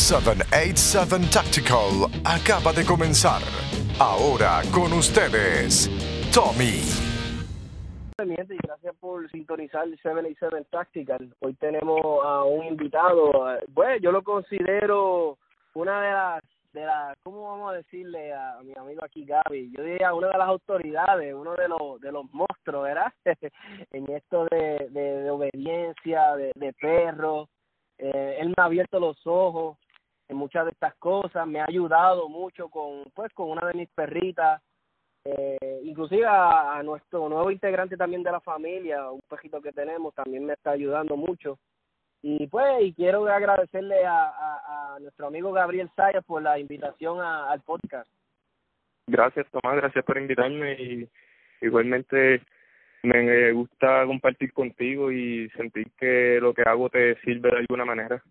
787 Tactical acaba de comenzar. Ahora con ustedes, Tommy. y gracias por sintonizar el 787 Tactical. Hoy tenemos a un invitado, bueno, yo lo considero una de las, de las, ¿cómo vamos a decirle a mi amigo aquí Gaby? Yo diría una de las autoridades, uno de los, de los monstruos, ¿verdad? en esto de, de, obediencia, de, de perro. Eh, él me ha abierto los ojos en muchas de estas cosas, me ha ayudado mucho con, pues, con una de mis perritas, eh, inclusive a, nuestro nuevo integrante también de la familia, un pejito que tenemos, también me está ayudando mucho. Y pues, y quiero agradecerle a, a, nuestro amigo Gabriel Sayas por la invitación al podcast. Gracias, Tomás, gracias por invitarme y igualmente me gusta compartir contigo y sentir que lo que hago te sirve de alguna manera.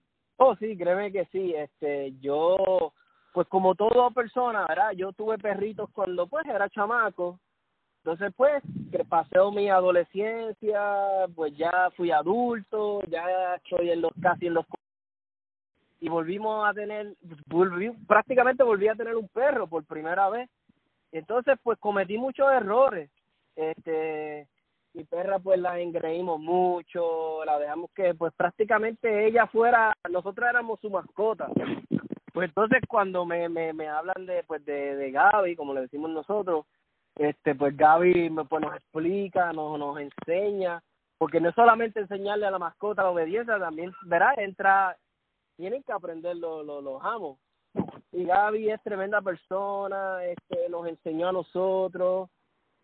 Oh, sí, créeme que sí. Este, yo, pues como toda persona, ¿verdad? Yo tuve perritos cuando, pues, era chamaco. Entonces, pues, paseo mi adolescencia, pues ya fui adulto, ya estoy en los casi en los y volvimos a tener, volví, prácticamente volví a tener un perro por primera vez. Entonces, pues cometí muchos errores. Este, mi perra pues la engreímos mucho, la dejamos que pues prácticamente ella fuera, nosotros éramos su mascota. Pues entonces cuando me, me, me hablan de pues de, de Gaby, como le decimos nosotros, este pues Gaby pues nos explica, nos, nos enseña, porque no es solamente enseñarle a la mascota la obediencia, también, verá, entra, tienen que aprender los, los, los amos. Y Gaby es tremenda persona, este nos enseñó a nosotros,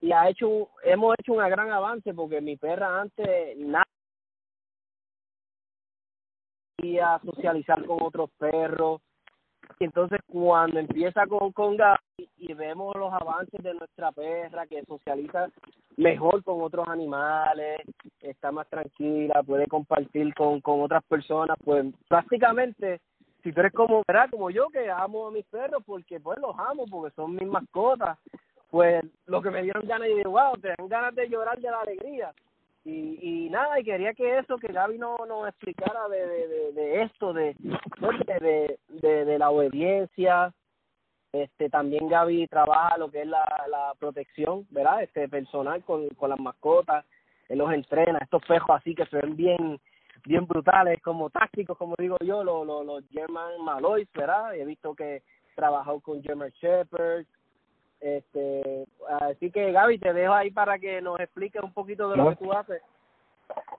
y ha hecho hemos hecho un gran avance porque mi perra antes nada a socializar con otros perros entonces cuando empieza con con Gaby y vemos los avances de nuestra perra que socializa mejor con otros animales está más tranquila puede compartir con con otras personas pues prácticamente si tú eres como ¿verdad? como yo que amo a mis perros porque pues los amo porque son mis mascotas pues lo que me dieron ganas y digo, wow, te dan ganas de llorar de la alegría. Y, y nada, y quería que eso, que Gaby no nos explicara de, de, de, esto, de, de, de, de la obediencia. Este, también Gaby trabaja lo que es la, la protección, ¿verdad? Este, personal con, con las mascotas. Él los entrena, estos pejos así que se ven bien bien brutales, como tácticos, como digo yo, los, los, los German Malois, ¿verdad? He visto que trabajó con German Shepherds, este, así que Gaby, te dejo ahí para que nos expliques un poquito de lo que tú haces.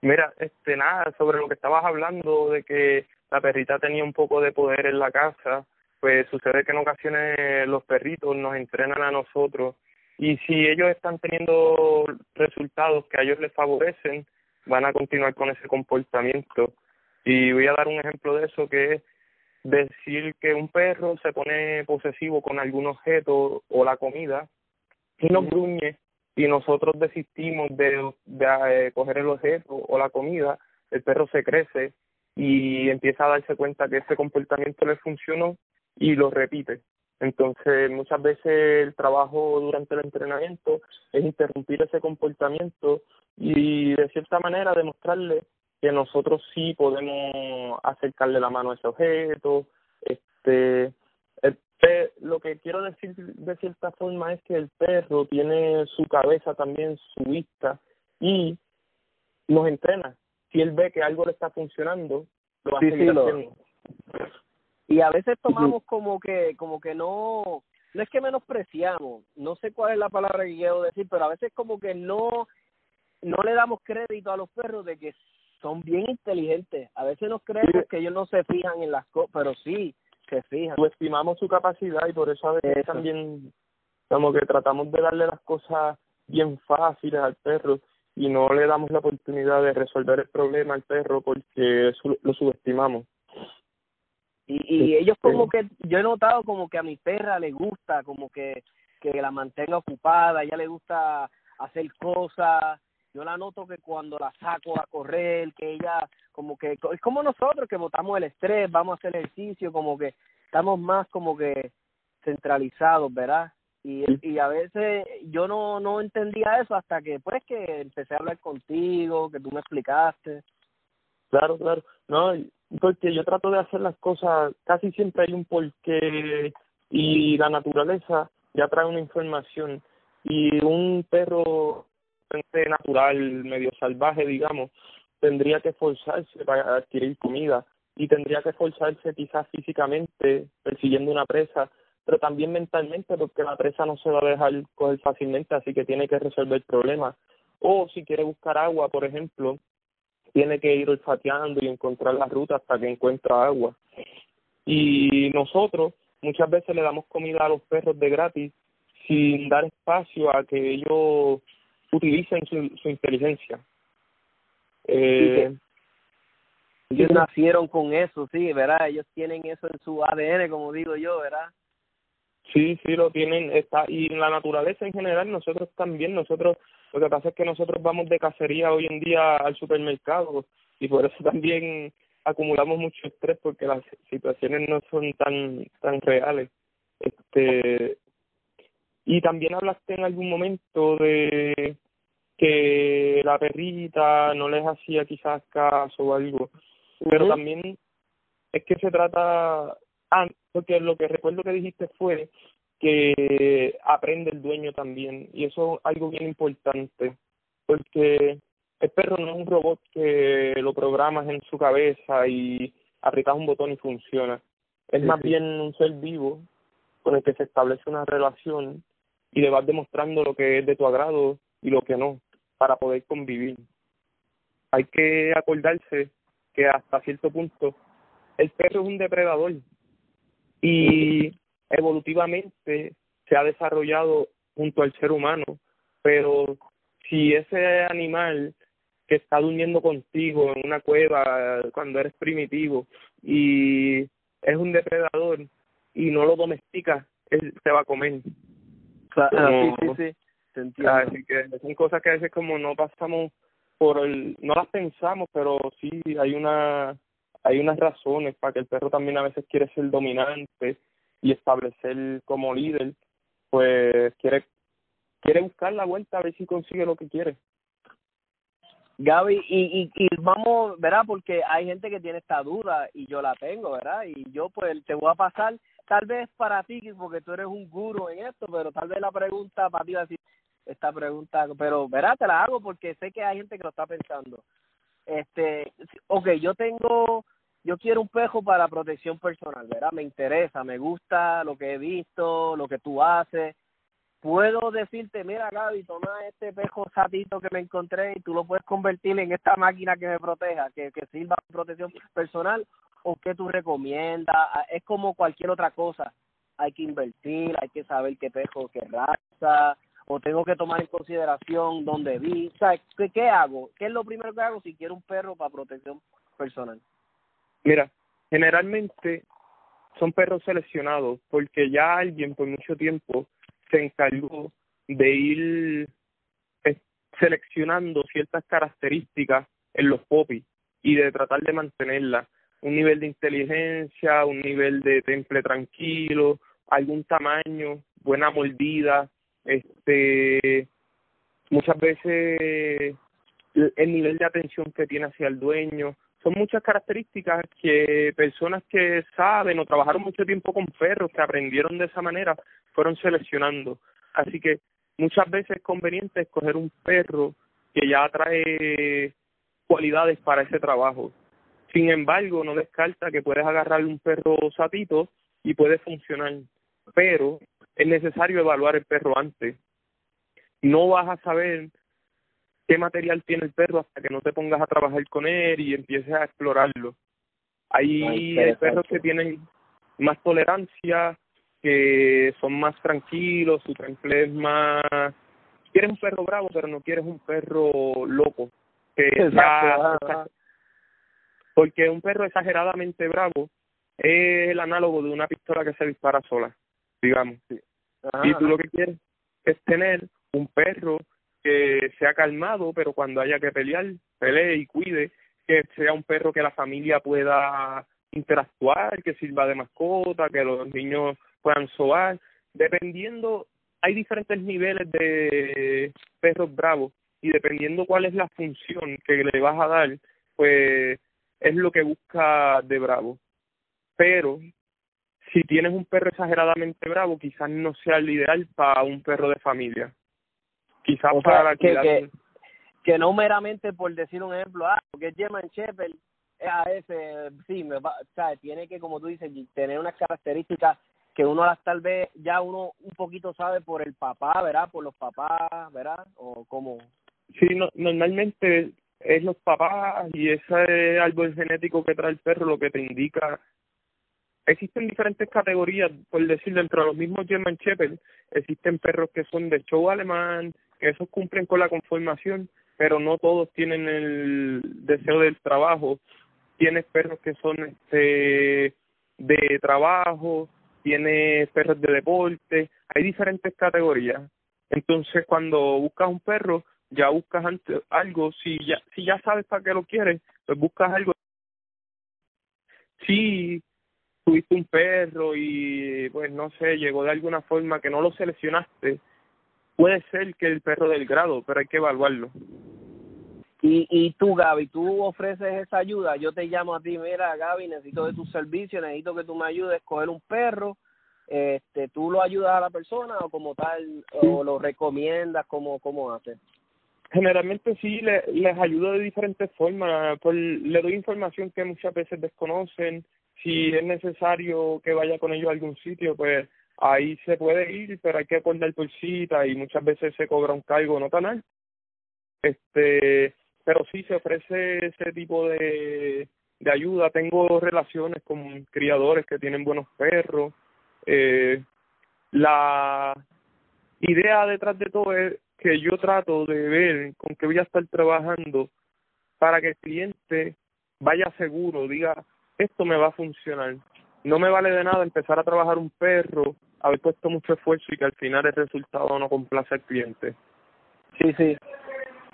Mira, este nada, sobre lo que estabas hablando de que la perrita tenía un poco de poder en la casa, pues sucede que en ocasiones los perritos nos entrenan a nosotros y si ellos están teniendo resultados que a ellos les favorecen, van a continuar con ese comportamiento. Y voy a dar un ejemplo de eso que es decir que un perro se pone posesivo con algún objeto o la comida y nos gruñe y nosotros desistimos de, de, eh, coger el objeto o la comida, el perro se crece y empieza a darse cuenta que ese comportamiento le funcionó y lo repite. Entonces, muchas veces el trabajo durante el entrenamiento es interrumpir ese comportamiento y de cierta manera demostrarle que nosotros sí podemos acercarle la mano a ese objeto. Este, lo que quiero decir de cierta forma es que el perro tiene su cabeza también, su vista, y nos entrena. Si él ve que algo le está funcionando, lo va a seguir haciendo. Y a veces tomamos como que, como que no, no es que menospreciamos, no sé cuál es la palabra que quiero decir, pero a veces como que no, no le damos crédito a los perros de que son bien inteligentes. A veces nos creemos que ellos no se fijan en las cosas, pero sí se fijan. estimamos su capacidad y por eso a veces también como que tratamos de darle las cosas bien fáciles al perro y no le damos la oportunidad de resolver el problema al perro porque lo subestimamos. Y, y ellos como que, yo he notado como que a mi perra le gusta, como que, que la mantenga ocupada, a ella le gusta hacer cosas, yo la noto que cuando la saco a correr, que ella como que es como nosotros que botamos el estrés, vamos a hacer ejercicio, como que estamos más como que centralizados, ¿verdad? Y, y a veces yo no no entendía eso hasta que pues que empecé a hablar contigo, que tú me explicaste. Claro, claro. No, porque yo trato de hacer las cosas, casi siempre hay un porqué y la naturaleza ya trae una información y un perro natural, medio salvaje, digamos, tendría que esforzarse para adquirir comida y tendría que esforzarse quizás físicamente persiguiendo una presa, pero también mentalmente porque la presa no se va a dejar coger fácilmente, así que tiene que resolver problemas. O si quiere buscar agua, por ejemplo, tiene que ir olfateando y encontrar la ruta hasta que encuentra agua. Y nosotros muchas veces le damos comida a los perros de gratis sin dar espacio a que ellos utilicen su, su inteligencia. Eh, ellos nacieron con eso, sí, ¿verdad? Ellos tienen eso en su ADN, como digo yo, ¿verdad? Sí, sí, lo tienen, está, y en la naturaleza en general, nosotros también, nosotros, lo que pasa es que nosotros vamos de cacería hoy en día al supermercado y por eso también acumulamos mucho estrés porque las situaciones no son tan tan reales. Este y también hablaste en algún momento de que la perrita no les hacía quizás caso o algo, pero también es que se trata, ah, porque lo que recuerdo que dijiste fue que aprende el dueño también y eso es algo bien importante porque el perro no es un robot que lo programas en su cabeza y aprietas un botón y funciona. Es más bien un ser vivo con el que se establece una relación y le vas demostrando lo que es de tu agrado y lo que no para poder convivir. Hay que acordarse que hasta cierto punto el perro es un depredador y evolutivamente se ha desarrollado junto al ser humano, pero si ese animal que está durmiendo contigo en una cueva cuando eres primitivo y es un depredador y no lo domesticas, él se va a comer. Sí, sí, sí. Así que son cosas que a veces como no pasamos por el, no las pensamos, pero sí hay una hay unas razones para que el perro también a veces quiere ser dominante y establecer como líder, pues quiere quiere buscar la vuelta a ver si consigue lo que quiere. Gaby, y, y, y vamos, ¿verdad? Porque hay gente que tiene esta duda y yo la tengo, ¿verdad? Y yo pues te voy a pasar, tal vez para ti, porque tú eres un guru en esto, pero tal vez la pregunta para ti va a decir, esta pregunta, pero ¿verdad? Te la hago porque sé que hay gente que lo está pensando. Este, ok, yo tengo, yo quiero un pejo para protección personal, ¿verdad? Me interesa, me gusta lo que he visto, lo que tú haces, puedo decirte, mira Gaby, toma este pejo satito que me encontré y tú lo puedes convertir en esta máquina que me proteja, que, que sirva protección personal, o que tú recomiendas, es como cualquier otra cosa, hay que invertir, hay que saber qué pejo, qué raza, o tengo que tomar en consideración dónde vi, o sea, ¿qué, ¿qué hago? ¿Qué es lo primero que hago si quiero un perro para protección personal? Mira, generalmente son perros seleccionados porque ya alguien por mucho tiempo se encargó de ir eh, seleccionando ciertas características en los popis y de tratar de mantenerlas. Un nivel de inteligencia, un nivel de temple tranquilo, algún tamaño, buena mordida, este muchas veces el nivel de atención que tiene hacia el dueño. Son muchas características que personas que saben o trabajaron mucho tiempo con perros, que aprendieron de esa manera, fueron seleccionando. Así que muchas veces es conveniente escoger un perro que ya trae cualidades para ese trabajo. Sin embargo, no descarta que puedes agarrar un perro satito y puede funcionar, pero es necesario evaluar el perro antes. No vas a saber qué material tiene el perro hasta que no te pongas a trabajar con él y empieces a explorarlo. Hay perros que tienen más tolerancia que son más tranquilos, su temple es más... Quieres un perro bravo, pero no quieres un perro loco. Que porque un perro exageradamente bravo es el análogo de una pistola que se dispara sola, digamos. y tú lo que quieres es tener un perro que sea calmado, pero cuando haya que pelear, pelee y cuide, que sea un perro que la familia pueda interactuar, que sirva de mascota, que los niños puedan sobar, dependiendo, hay diferentes niveles de perros bravos y dependiendo cuál es la función que le vas a dar, pues es lo que busca de bravo. Pero si tienes un perro exageradamente bravo, quizás no sea el ideal para un perro de familia. Quizás para que, que, que, no meramente por decir un ejemplo, ah, porque es German Shepherd, a ese, sí, me va, o sea, tiene que, como tú dices, tener unas características que uno las tal vez ya uno un poquito sabe por el papá, ¿verdad? Por los papás, ¿verdad? O como... Sí, no, normalmente es los papás y ese árbol genético que trae el perro lo que te indica. Existen diferentes categorías, por decir, dentro de los mismos German Shepherd, existen perros que son de show alemán, que esos cumplen con la conformación, pero no todos tienen el deseo del trabajo. Tienes perros que son este de trabajo, tienes perros de deporte, hay diferentes categorías. Entonces, cuando buscas un perro, ya buscas algo, si ya, si ya sabes para qué lo quieres, pues buscas algo. Si tuviste un perro y, pues no sé, llegó de alguna forma que no lo seleccionaste, puede ser que el perro del grado, pero hay que evaluarlo. Y, y tú, Gaby, tú ofreces esa ayuda. Yo te llamo a ti, mira, Gaby, necesito de tu servicio, necesito que tú me ayudes a escoger un perro. Este, ¿Tú lo ayudas a la persona o como tal, o lo recomiendas? ¿Cómo, cómo haces? Generalmente sí, le, les ayudo de diferentes formas. Por, le doy información que muchas veces desconocen. Si es necesario que vaya con ellos a algún sitio, pues ahí se puede ir, pero hay que acordar por cita y muchas veces se cobra un cargo no tan alto. Este, pero sí se ofrece ese tipo de, de ayuda. Tengo relaciones con criadores que tienen buenos perros. Eh, la idea detrás de todo es que yo trato de ver con qué voy a estar trabajando para que el cliente vaya seguro, diga, esto me va a funcionar. No me vale de nada empezar a trabajar un perro, haber puesto mucho esfuerzo y que al final el resultado no complace al cliente. Sí, sí.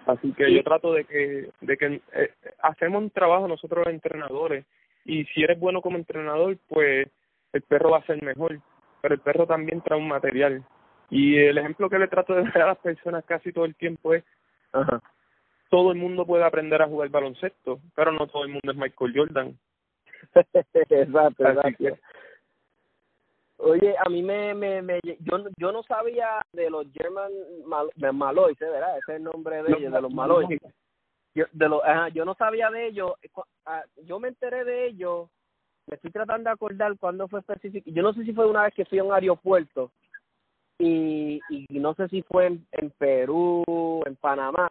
Así que yo trato de que, de que eh, hacemos un trabajo nosotros los entrenadores y si eres bueno como entrenador, pues el perro va a ser mejor, pero el perro también trae un material y el ejemplo que le trato de dar a las personas casi todo el tiempo es, todo el mundo puede aprender a jugar baloncesto, pero no todo el mundo es Michael Jordan. exacto, exacto. Oye, a mí me, me, me yo, yo no sabía de los German Mal, Malois, ¿eh? ¿verdad? Ese es el nombre de ellos, de los Malois. Yo, de los, ajá, yo no sabía de ellos. Ah, yo me enteré de ellos. Me estoy tratando de acordar cuándo fue específico. Yo no sé si fue una vez que fui a un aeropuerto y, y no sé si fue en, Perú, en Panamá,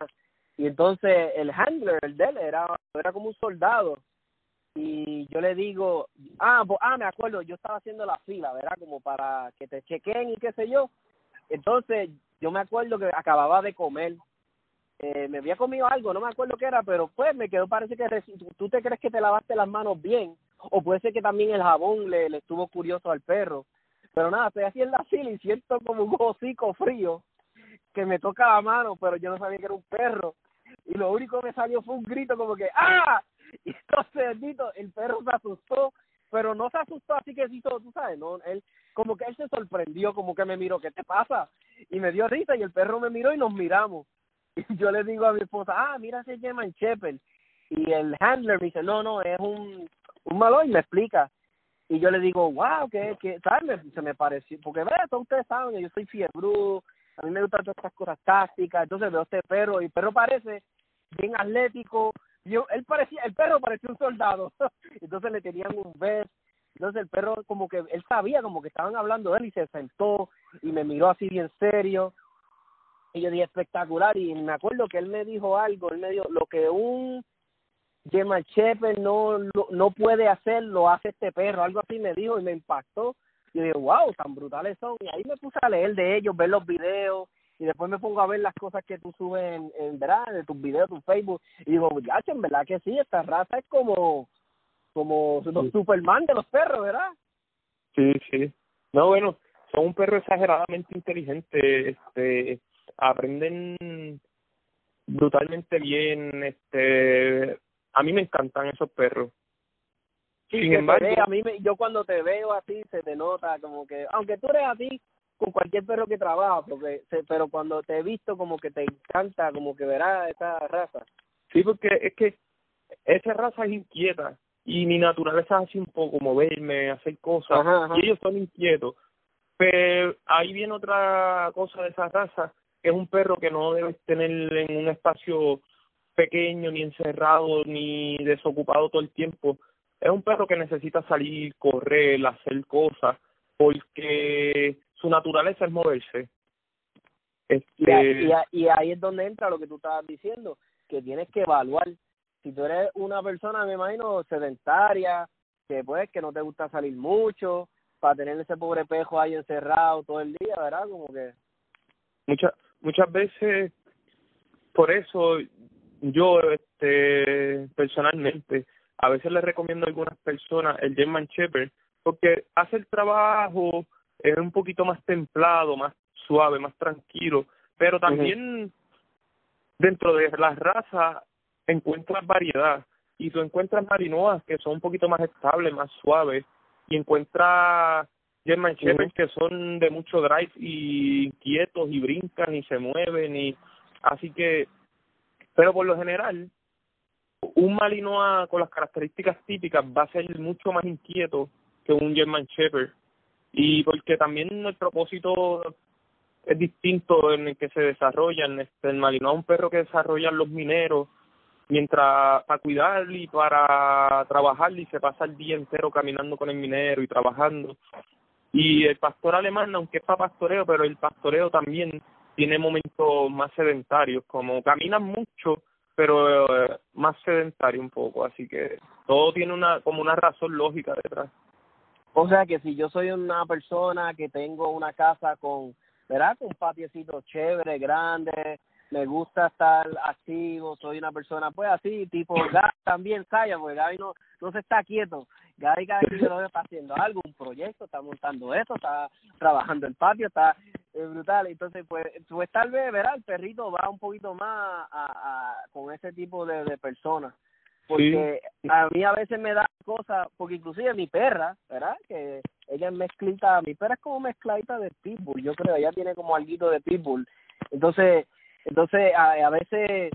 y entonces el handler, el de él, era, era como un soldado, y yo le digo, ah, ah, me acuerdo, yo estaba haciendo la fila, ¿verdad? Como para que te chequen y qué sé yo. Entonces, yo me acuerdo que acababa de comer, eh, me había comido algo, no me acuerdo qué era, pero pues me quedó, parece que tú te crees que te lavaste las manos bien, o puede ser que también el jabón le, le estuvo curioso al perro. Pero nada, estoy así en la fila y siento como un hocico frío que me toca la mano, pero yo no sabía que era un perro. Y lo único que salió fue un grito como que ¡Ah! Y entonces, el perro se asustó, pero no se asustó así que hizo, tú sabes, no, él, como que él se sorprendió, como que me miró, ¿qué te pasa? Y me dio risa y el perro me miró y nos miramos. Y yo le digo a mi esposa, ah, mira, se llama Shepherd. Y el handler me dice, no, no, es un, un malo y me explica y yo le digo, wow, que, que ¿sabes? Se me pareció, porque vea, ustedes saben, yo soy fiebre, a mí me gustan todas estas cosas tácticas, entonces veo este perro, y el perro parece bien atlético, yo, él parecía, el perro parecía un soldado, entonces le tenían un vest, entonces el perro como que, él sabía como que estaban hablando de él y se sentó y me miró así bien serio, y yo dije espectacular, y me acuerdo que él me dijo algo, él me dijo, lo que un Gemma Shepherd no, no puede hacer, lo hace este perro, algo así me dijo y me impactó. Y yo dije, wow, tan brutales son. Y ahí me puse a leer de ellos, ver los videos, y después me pongo a ver las cosas que tú subes en, en ¿verdad? de tus videos, tu Facebook, y digo, ya, en verdad que sí, esta raza es como, como los Superman de los perros, ¿verdad? Sí, sí. No, bueno, son un perro exageradamente inteligente, este, aprenden brutalmente bien, este, a mí me encantan esos perros. Sin embargo, a mí me, yo cuando te veo así se te nota como que, aunque tú eres así con cualquier perro que trabaja, porque pero cuando te he visto como que te encanta como que verás esa raza. Sí, porque es que esa raza es inquieta y mi naturaleza es así un poco moverme, hacer cosas y ellos son inquietos. Pero ahí viene otra cosa de esa raza, que es un perro que no debes tener en un espacio pequeño, ni encerrado, ni desocupado todo el tiempo. Es un perro que necesita salir, correr, hacer cosas, porque su naturaleza es moverse. Este... Y, y, ahí es donde entra lo que tú estabas diciendo, que tienes que evaluar. Si tú eres una persona, me imagino, sedentaria, que pues que no te gusta salir mucho, para tener ese pobre pejo ahí encerrado todo el día, ¿verdad? Como que... Muchas muchas veces, por eso yo este personalmente a veces le recomiendo a algunas personas el German Shepherd porque hace el trabajo es un poquito más templado, más suave, más tranquilo, pero también dentro de las razas encuentras variedad y tú encuentras marinoas que son un poquito más estables, más suaves y encuentras German Shepherds que son de mucho drive y inquietos y brincan y se mueven y así que pero por lo general un Malinois con las características típicas va a ser mucho más inquieto que un German Shepherd. Y porque también el propósito es distinto en el que se desarrollan. Este el Malinois es un perro que desarrollan los mineros mientras para cuidar y para trabajar y se pasa el día entero caminando con el minero y trabajando. Y el pastor alemán aunque es para pastoreo pero el pastoreo también tiene momentos más sedentarios como caminan mucho pero eh, más sedentario un poco así que todo tiene una como una razón lógica detrás o sea que si yo soy una persona que tengo una casa con, ¿verdad? Con un patiecito chévere, grande, me gusta estar activo, soy una persona pues así, tipo Gaby también calla, porque Gaby no, no se está quieto. Gaby cada vez está haciendo algo, un proyecto, está montando esto, está trabajando el patio, está eh, brutal. Entonces, pues, pues tal vez, ¿verdad? El perrito va un poquito más a, a, con ese tipo de, de personas porque a mí a veces me da cosas, porque inclusive mi perra, ¿verdad? Que ella es mezclita, mi perra es como mezcladita de pitbull, yo creo, ella tiene como algo de pitbull. Entonces, entonces a, a veces, eh,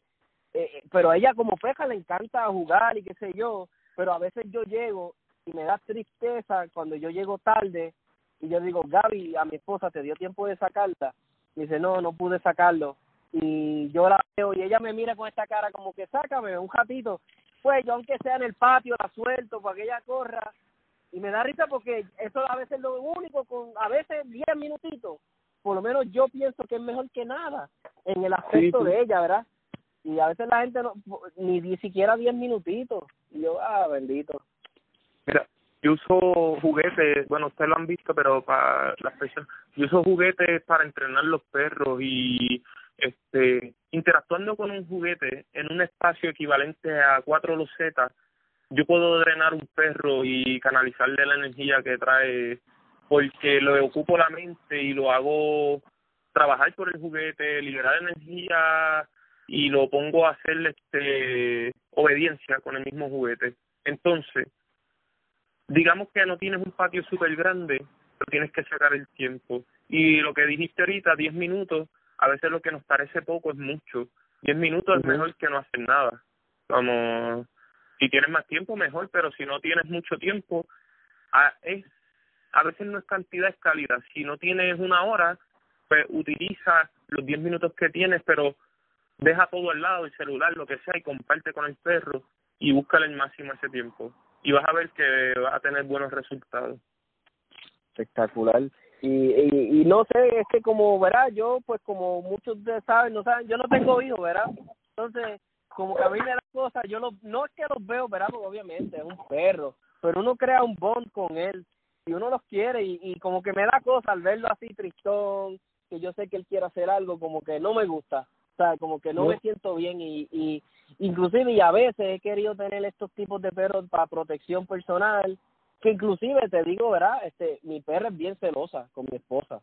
eh, pero a ella como peja le encanta jugar y qué sé yo, pero a veces yo llego y me da tristeza cuando yo llego tarde y yo digo, Gaby, a mi esposa, ¿te dio tiempo de sacarla? Y dice, no, no pude sacarlo. Y yo la veo y ella me mira con esta cara como que sácame un ratito pues yo aunque sea en el patio la suelto para que ella corra. Y me da risa porque eso a veces es lo único con a veces 10 minutitos por lo menos yo pienso que es mejor que nada en el aspecto de ella verdad y a veces la gente no ni, ni siquiera 10 minutitos. Y yo ah bendito mira yo uso juguetes, bueno, ustedes lo han visto, pero para las personas, yo uso juguetes para entrenar los perros y este interactuando con un juguete en un espacio equivalente a cuatro losetas, yo puedo drenar un perro y canalizarle la energía que trae porque lo ocupo la mente y lo hago trabajar por el juguete, liberar energía y lo pongo a hacer este obediencia con el mismo juguete. Entonces, digamos que no tienes un patio súper grande, pero tienes que sacar el tiempo. Y lo que dijiste ahorita, 10 minutos, a veces lo que nos parece poco es mucho. Diez minutos es mejor que no hacer nada. Como, si tienes más tiempo, mejor, pero si no tienes mucho tiempo, a, es, a veces no es cantidad, es calidad. Si no tienes una hora, pues utiliza los diez minutos que tienes, pero deja todo al lado, el celular, lo que sea, y comparte con el perro y búscale el máximo ese tiempo. Y vas a ver que vas a tener buenos resultados. Espectacular y, y, y no sé, es que como, ¿verdad? Yo, pues como muchos de saben, no saben, yo no tengo hijos, ¿verdad? Entonces, como que a mí me da cosas, yo lo, no es que los veo, ¿verdad? Obviamente es un perro, pero uno crea un bond con él y uno los quiere y, y como que me da cosa al verlo así tristón, que yo sé que él quiere hacer algo, como que no me gusta, o sea, como que no, me siento bien y, y inclusive y a veces he querido tener estos tipos de perros para protección personal que inclusive te digo, ¿verdad? Este, mi perra es bien celosa con mi esposa.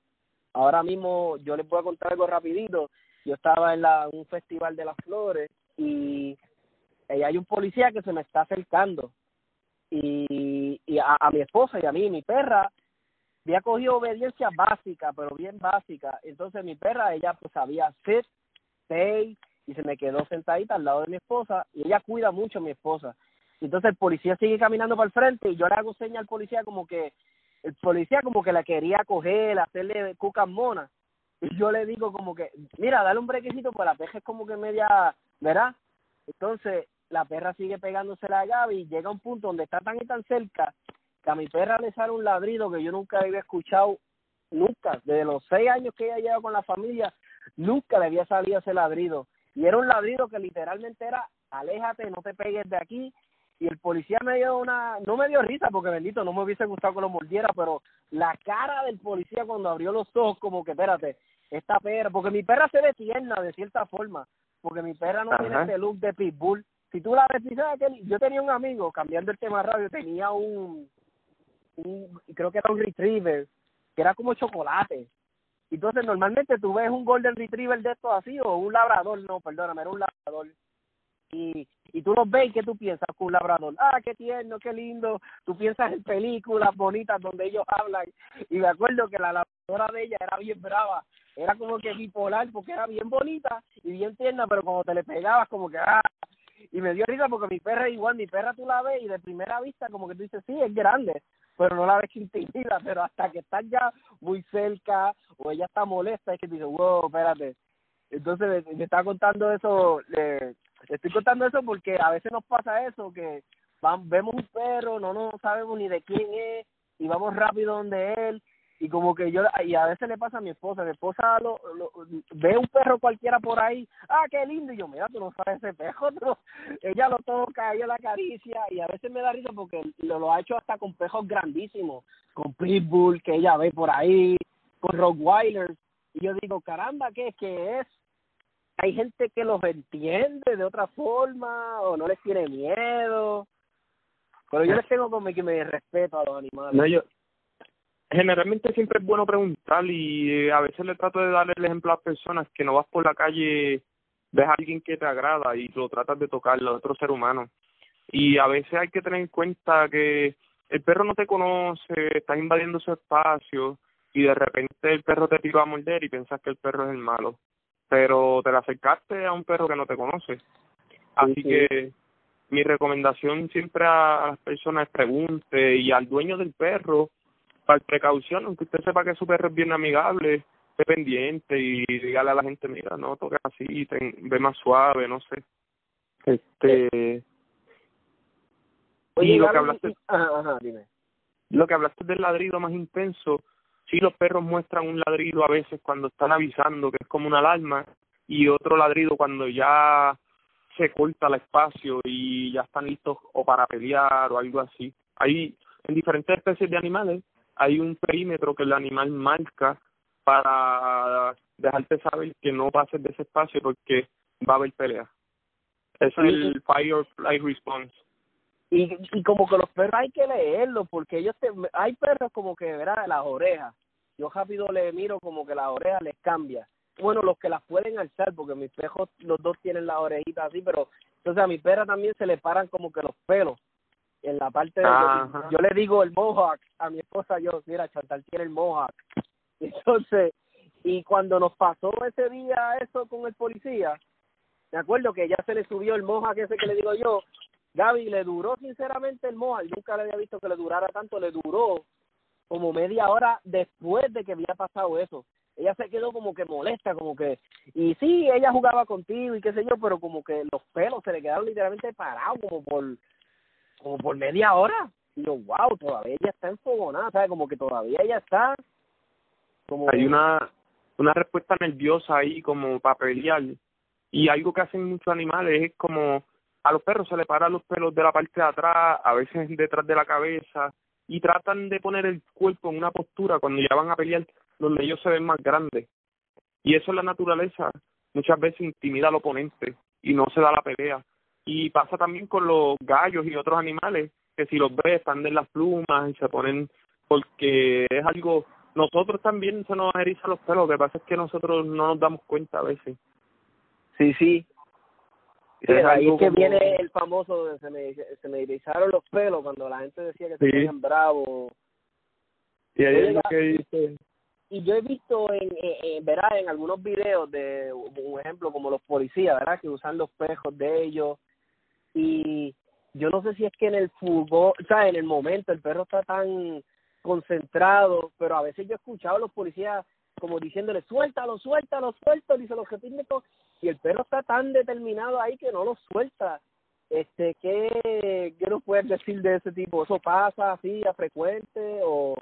Ahora mismo yo les voy a contar algo rapidito. Yo estaba en la, un festival de las flores y, hay un policía que se me está acercando y, y a, mi esposa y a mí, mi perra, había cogido obediencia básica, pero bien básica. Entonces mi perra, ella pues sabía sit, y se me quedó sentadita al lado de mi esposa y ella cuida mucho a mi esposa. Y entonces el policía sigue caminando para el frente y yo le hago señal al policía como que el policía como que la quería coger, hacerle cucas mona. Y yo le digo como que, mira, dale un brequecito, pues la peja es como que media, ¿verdad? Entonces la perra sigue pegándose a Gaby y llega a un punto donde está tan y tan cerca que a mi perra le sale un ladrido que yo nunca había escuchado, nunca, desde los seis años que ella lleva con la familia, nunca le había salido ese ladrido. Y era un ladrido que literalmente era, aléjate, no te pegues de aquí. Y el policía me dio una, no me dio risa porque bendito, no me hubiese gustado que lo mordiera, pero la cara del policía cuando abrió los ojos, como que espérate, esta perra, porque mi perra se ve tierna de cierta forma, porque mi perra no tiene ese look de pitbull. Si tú la ves, que yo tenía un amigo, cambiando el tema radio, tenía un, un, creo que era un retriever, que era como chocolate. Entonces, normalmente tú ves un golden retriever de estos así, o un labrador, no, perdóname, era un labrador. Y, y tú los ves, ¿qué tú piensas con un labrador? Ah, qué tierno, qué lindo. Tú piensas en películas bonitas donde ellos hablan. Y me acuerdo que la labradora de ella era bien brava. Era como que bipolar porque era bien bonita y bien tierna, pero cuando te le pegabas, como que, ah, y me dio risa porque mi perra igual, mi perra tú la ves y de primera vista como que tú dices, sí, es grande, pero no la ves que intimida, pero hasta que estás ya muy cerca o ella está molesta es que dices, wow, espérate. Entonces me, está contando eso, le, estoy contando eso porque a veces nos pasa eso, que vemos un perro, no no sabemos ni de quién es y vamos rápido donde él y como que yo y a veces le pasa a mi esposa mi esposa lo, ve un perro cualquiera por ahí ah qué lindo y yo mira tú no sabes ese perro ella lo toca ella la acaricia y a veces me da risa porque lo, lo ha hecho hasta con perros grandísimos con pitbull que ella ve por ahí con rottweilers y yo digo caramba qué es que es hay gente que los entiende de otra forma o no les tiene miedo pero yo les tengo como que me respeto a los animales. No, yo generalmente siempre es bueno preguntar y eh, a veces le trato de darle el ejemplo a las personas que no vas por la calle, ves a alguien que te agrada y lo tratas de tocar, a otro ser humano. Y a veces hay que tener en cuenta que el perro no te conoce, estás invadiendo su espacio y de repente el perro te tira a morder y piensas que el perro es el malo. Pero te le acercaste a un perro que no te conoce. Así que mi recomendación siempre a las personas es pregunte y al dueño del perro para precaución, aunque usted sepa que su perro es bien amigable, esté pendiente y dígale a la gente, mira, no toques así, ten, ve más suave, no sé. Este. Oye, lo que hablaste, ajá, dime. Lo que hablaste del ladrido más intenso, sí los perros muestran un ladrido a veces cuando están avisando que es como una alarma y otro ladrido cuando ya se corta el espacio y ya están listos o para pelear o algo así. Hay en diferentes especies de animales hay un perímetro que el animal marca para dejarte saber que no pases de ese espacio porque va a haber pelea. Ese es el fire or flight response. Y, y como que los perros hay que leerlo porque ellos te, hay perros como que verá las orejas. Yo rápido le miro como que las orejas les cambia. Bueno los que las pueden alzar porque mis perros los dos tienen las orejitas así pero entonces a mi perra también se le paran como que los pelos en la parte de yo le digo el mohawk a mi esposa yo mira Chantal tiene el mohawk entonces y cuando nos pasó ese día eso con el policía me acuerdo que ya se le subió el mohawk ese que le digo yo. Gaby le duró sinceramente el mohawk nunca le había visto que le durara tanto le duró como media hora después de que había pasado eso. Ella se quedó como que molesta, como que, y sí, ella jugaba contigo y qué sé yo, pero como que los pelos se le quedaron literalmente parados, como por como por media hora. Y yo, wow, todavía ella está enfogonada, ¿sabes? Como que todavía ella está como... Hay una, una respuesta nerviosa ahí como para pelear. Y algo que hacen muchos animales es como a los perros se le paran los pelos de la parte de atrás, a veces detrás de la cabeza, y tratan de poner el cuerpo en una postura cuando ya van a pelear donde ellos se ven más grandes. Y eso es la naturaleza. Muchas veces intimida al oponente y no se da la pelea. Y pasa también con los gallos y otros animales, que si los ves están de las plumas y se ponen, porque es algo, nosotros también se nos erizan los pelos, lo que pasa es que nosotros no nos damos cuenta a veces. Sí, sí. ahí es que viene el famoso, se me, se me erizaron los pelos cuando la gente decía que se ponían bravos. Y ahí es lo que dice y yo he visto en, en, ¿verdad? en algunos videos de un ejemplo como los policías verdad que usan los pejos de ellos y yo no sé si es que en el fútbol, o sea, en el momento el perro está tan concentrado, pero a veces yo he escuchado a los policías como diciéndole, suéltalo, suéltalo, suéltalo, y se lo todo, y el perro está tan determinado ahí que no lo suelta. Este, ¿qué, qué nos puedes decir de ese tipo? ¿Eso pasa así a frecuente o...?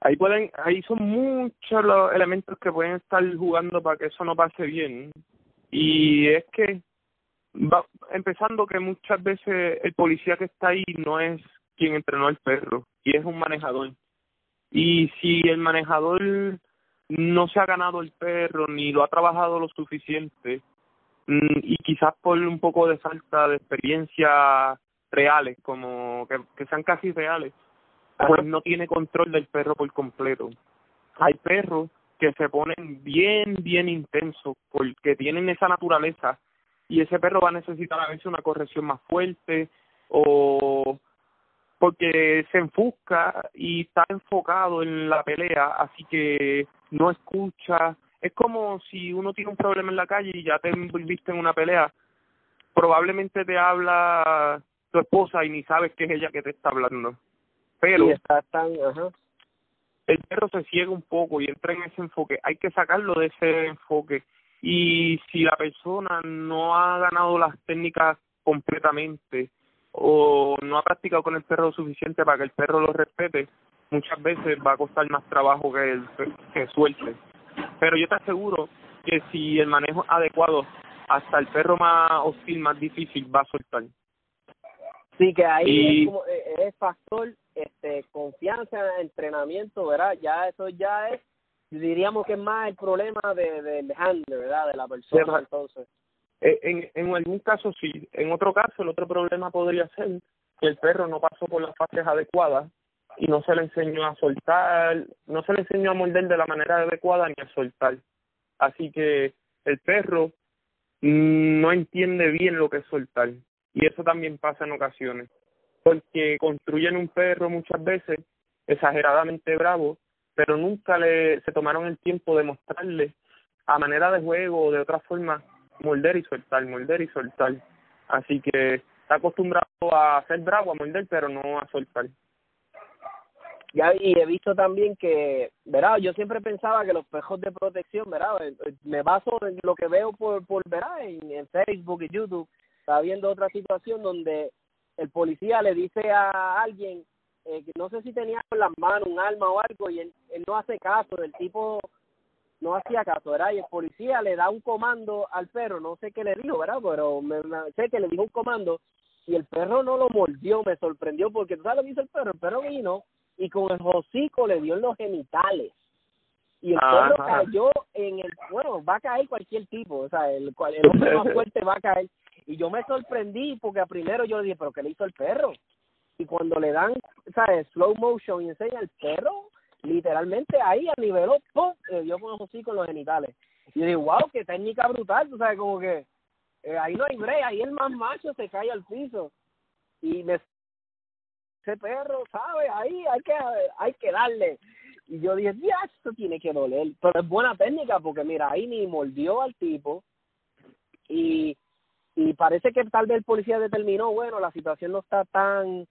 Ahí pueden, ahí son muchos los elementos que pueden estar jugando para que eso no pase bien. Y es que, va, empezando que muchas veces el policía que está ahí no es quien entrenó al perro, y es un manejador. Y si el manejador no se ha ganado el perro ni lo ha trabajado lo suficiente mm, y quizás por un poco de falta de experiencia reales, como que, que sean casi reales, pues no tiene control del perro por completo. Hay perros que se ponen bien, bien intensos porque tienen esa naturaleza y ese perro va a necesitar a veces una corrección más fuerte o porque se enfusca y está enfocado en la pelea, así que no escucha. Es como si uno tiene un problema en la calle y ya te envolviste en una pelea, probablemente te habla tu esposa y ni sabes que es ella que te está hablando. Pero está tan, ajá. el perro se ciega un poco y entra en ese enfoque. Hay que sacarlo de ese enfoque. Y si la persona no ha ganado las técnicas completamente, o no ha practicado con el perro lo suficiente para que el perro lo respete, muchas veces va a costar más trabajo que, el, que suelte. Pero yo te aseguro que si el manejo es adecuado, hasta el perro más hostil, más difícil, va a soltar. Sí, que ahí es, como, eh, es factor este, confianza, entrenamiento, ¿verdad? Ya eso ya es, diríamos que es más el problema de, del handler, ¿verdad? De la persona, entonces. Eh, en, en algún caso sí, en otro caso el otro problema podría ser que el perro no pasó por las fases adecuadas y no se le enseñó a soltar, no se le enseñó a morder de la manera adecuada ni a soltar. Así que el perro no entiende bien lo que es soltar y eso también pasa en ocasiones porque construyen un perro muchas veces exageradamente bravo pero nunca le se tomaron el tiempo de mostrarle a manera de juego o de otra forma morder y soltar, morder y soltar. Así que está acostumbrado a ser bravo, a morder, pero no a soltar. Ya, y he visto también que, ¿verdad? Yo siempre pensaba que los pejos de protección, ¿verdad? Eh, eh, me baso en lo que veo por, por ¿verdad? En, Facebook y YouTube. Estaba viendo otra situación donde el policía le dice a alguien, eh, que no sé si tenía en las manos un arma o algo, y él, él no hace caso, el tipo no hacía caso, ¿verdad? Y el policía le da un comando al perro, no sé qué le dijo, ¿verdad? Pero me, sé que le dijo un comando y el perro no lo mordió, me sorprendió porque tú sabes lo que hizo el perro, el perro vino y con el hocico le dio en los genitales. Y el perro cayó en el, bueno, va a caer cualquier tipo, o sea, el, el hombre más fuerte va a caer. Y yo me sorprendí porque a primero yo dije, pero ¿qué le hizo el perro? Y cuando le dan, ¿sabes? Slow motion y enseña el perro, literalmente ahí a nivel ¡pum! Le dio con así con los genitales. Y yo digo, wow, qué técnica brutal, tú sabes, como que eh, ahí no hay brea, ahí el más macho se cae al piso. Y me ese perro, ¿sabes? Ahí hay que, hay que darle. Y yo dije, ya, esto tiene que doler. Pero es buena técnica porque, mira, ahí ni mordió al tipo. Y, y parece que tal vez el policía determinó, bueno, la situación no está tan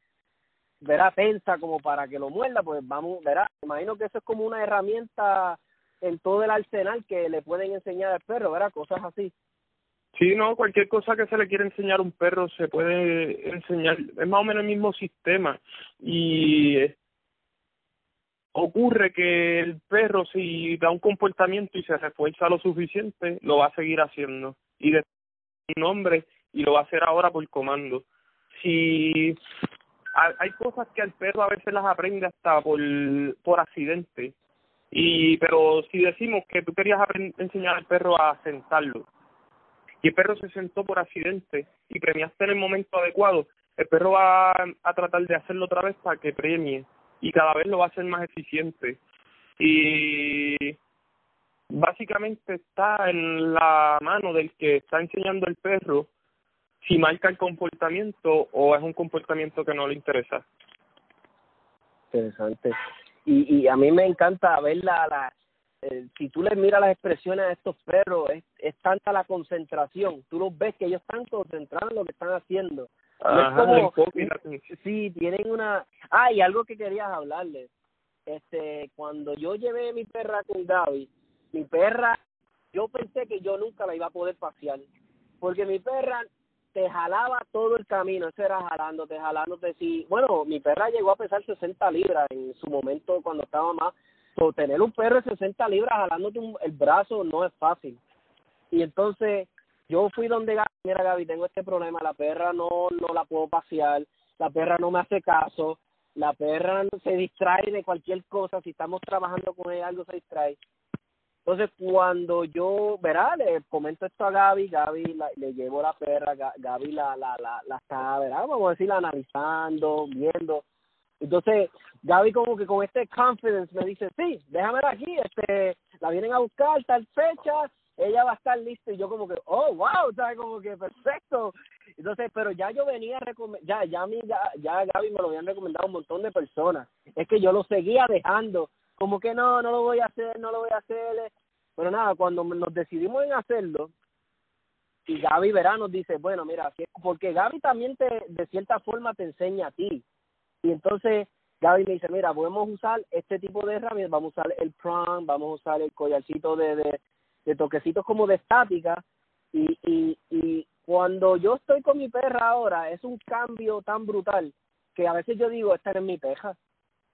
verá tensa como para que lo muerda, pues vamos, verá, imagino que eso es como una herramienta en todo el arsenal que le pueden enseñar al perro, verá, cosas así. Sí, no, cualquier cosa que se le quiera enseñar a un perro se puede enseñar, es más o menos el mismo sistema. Y ocurre que el perro si da un comportamiento y se refuerza lo suficiente, lo va a seguir haciendo. Y de un nombre y lo va a hacer ahora por comando. Si hay cosas que al perro a veces las aprende hasta por, por accidente. Y, pero si decimos que tú querías enseñar al perro a sentarlo y el perro se sentó por accidente y premiaste en el momento adecuado, el perro va a tratar de hacerlo otra vez para que premie y cada vez lo va a hacer más eficiente. Y básicamente está en la mano del que está enseñando el perro si marca el comportamiento o es un comportamiento que no le interesa. Interesante. Y, y a mí me encanta ver la, la eh, si tú les miras las expresiones a estos perros, es, es tanta la concentración. Tú los ves que ellos están concentrados en lo que están haciendo. como, sí, tienen una... Ah, y algo que querías hablarles. Este, cuando yo llevé a mi perra con Gaby, mi perra, yo pensé que yo nunca la iba a poder pasear, porque mi perra te jalaba todo el camino, eso era jalándote, jalándote. Sí, bueno, mi perra llegó a pesar 60 libras en su momento cuando estaba más. So, tener un perro de 60 libras jalándote el brazo no es fácil. Y entonces yo fui donde Gaby, mira Gaby, tengo este problema, la perra no, no la puedo pasear, la perra no me hace caso, la perra se distrae de cualquier cosa, si estamos trabajando con ella algo se distrae. Entonces, cuando yo, verá, le comento esto a Gaby, Gaby le llevo la perra, Gaby la, la, la, la está, verá, vamos a decir, analizando, viendo. Entonces, Gaby como que con este confidence me dice, sí, déjamela aquí, este, la vienen a buscar tal fecha, ella va a estar lista y yo como que, oh, wow, ¿sabes? Como que perfecto. Entonces, pero ya yo venía ya, ya, mi, ya, ya Gaby me lo habían recomendado un montón de personas. Es que yo lo seguía dejando, como que no, no lo voy a hacer, no lo voy a hacer. Pero nada, cuando nos decidimos en hacerlo, y Gaby verá, nos dice, bueno, mira, porque Gaby también te, de cierta forma te enseña a ti. Y entonces Gaby me dice, mira, podemos usar este tipo de herramientas, vamos a usar el prom, vamos a usar el collarcito de, de, de toquecitos como de estática y, y, y cuando yo estoy con mi perra ahora es un cambio tan brutal que a veces yo digo, esta es mi peja,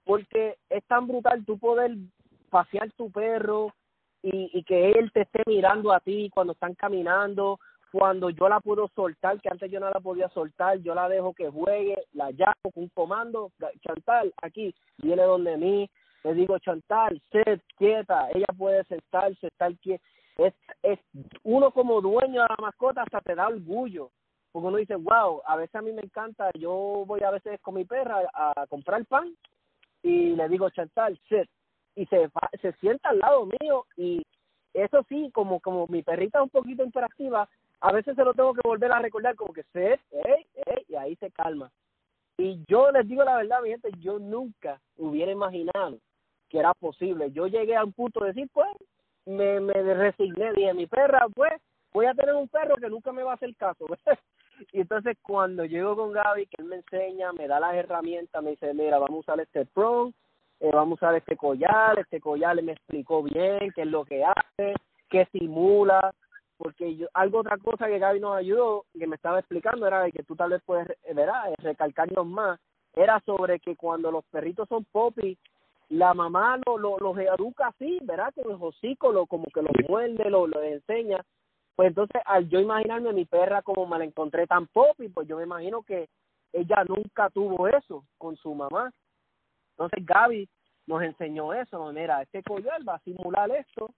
porque es tan brutal tú poder pasear tu perro y, y que él te esté mirando a ti cuando están caminando, cuando yo la puedo soltar, que antes yo no la podía soltar, yo la dejo que juegue, la llamo con un comando, Chantal, aquí, viene donde mí, le digo, Chantal, sed quieta, ella puede sentarse, estar quieta, es, es uno como dueño de la mascota hasta te da orgullo porque uno dice wow a veces a mí me encanta yo voy a veces con mi perra a, comprar pan y le digo Chantal sit y se se sienta al lado mío y eso sí como como mi perrita es un poquito interactiva a veces se lo tengo que volver a recordar como que sit y ahí se calma y yo les digo la verdad mi gente yo nunca hubiera imaginado que era posible yo llegué a un punto de decir pues me, me resigné, dije, mi perra, pues, voy a tener un perro que nunca me va a hacer caso. y entonces cuando llego con Gaby, que él me enseña, me da las herramientas, me dice, mira, vamos a usar este prong, eh, vamos a usar este collar, este collar me explicó bien qué es lo que hace, qué simula, porque yo, algo otra cosa que Gaby nos ayudó, que me estaba explicando, era que tú tal vez puedes, verás, recalcarnos más, era sobre que cuando los perritos son popis, la mamá lo, lo, los educa así, ¿verdad? Con el hocico, lo, como que los muerde, lo, lo enseña. Pues entonces, al yo imaginarme a mi perra como me la encontré tan popi, pues yo me imagino que ella nunca tuvo eso con su mamá. Entonces Gaby nos enseñó eso, mira, este collar va a simular esto.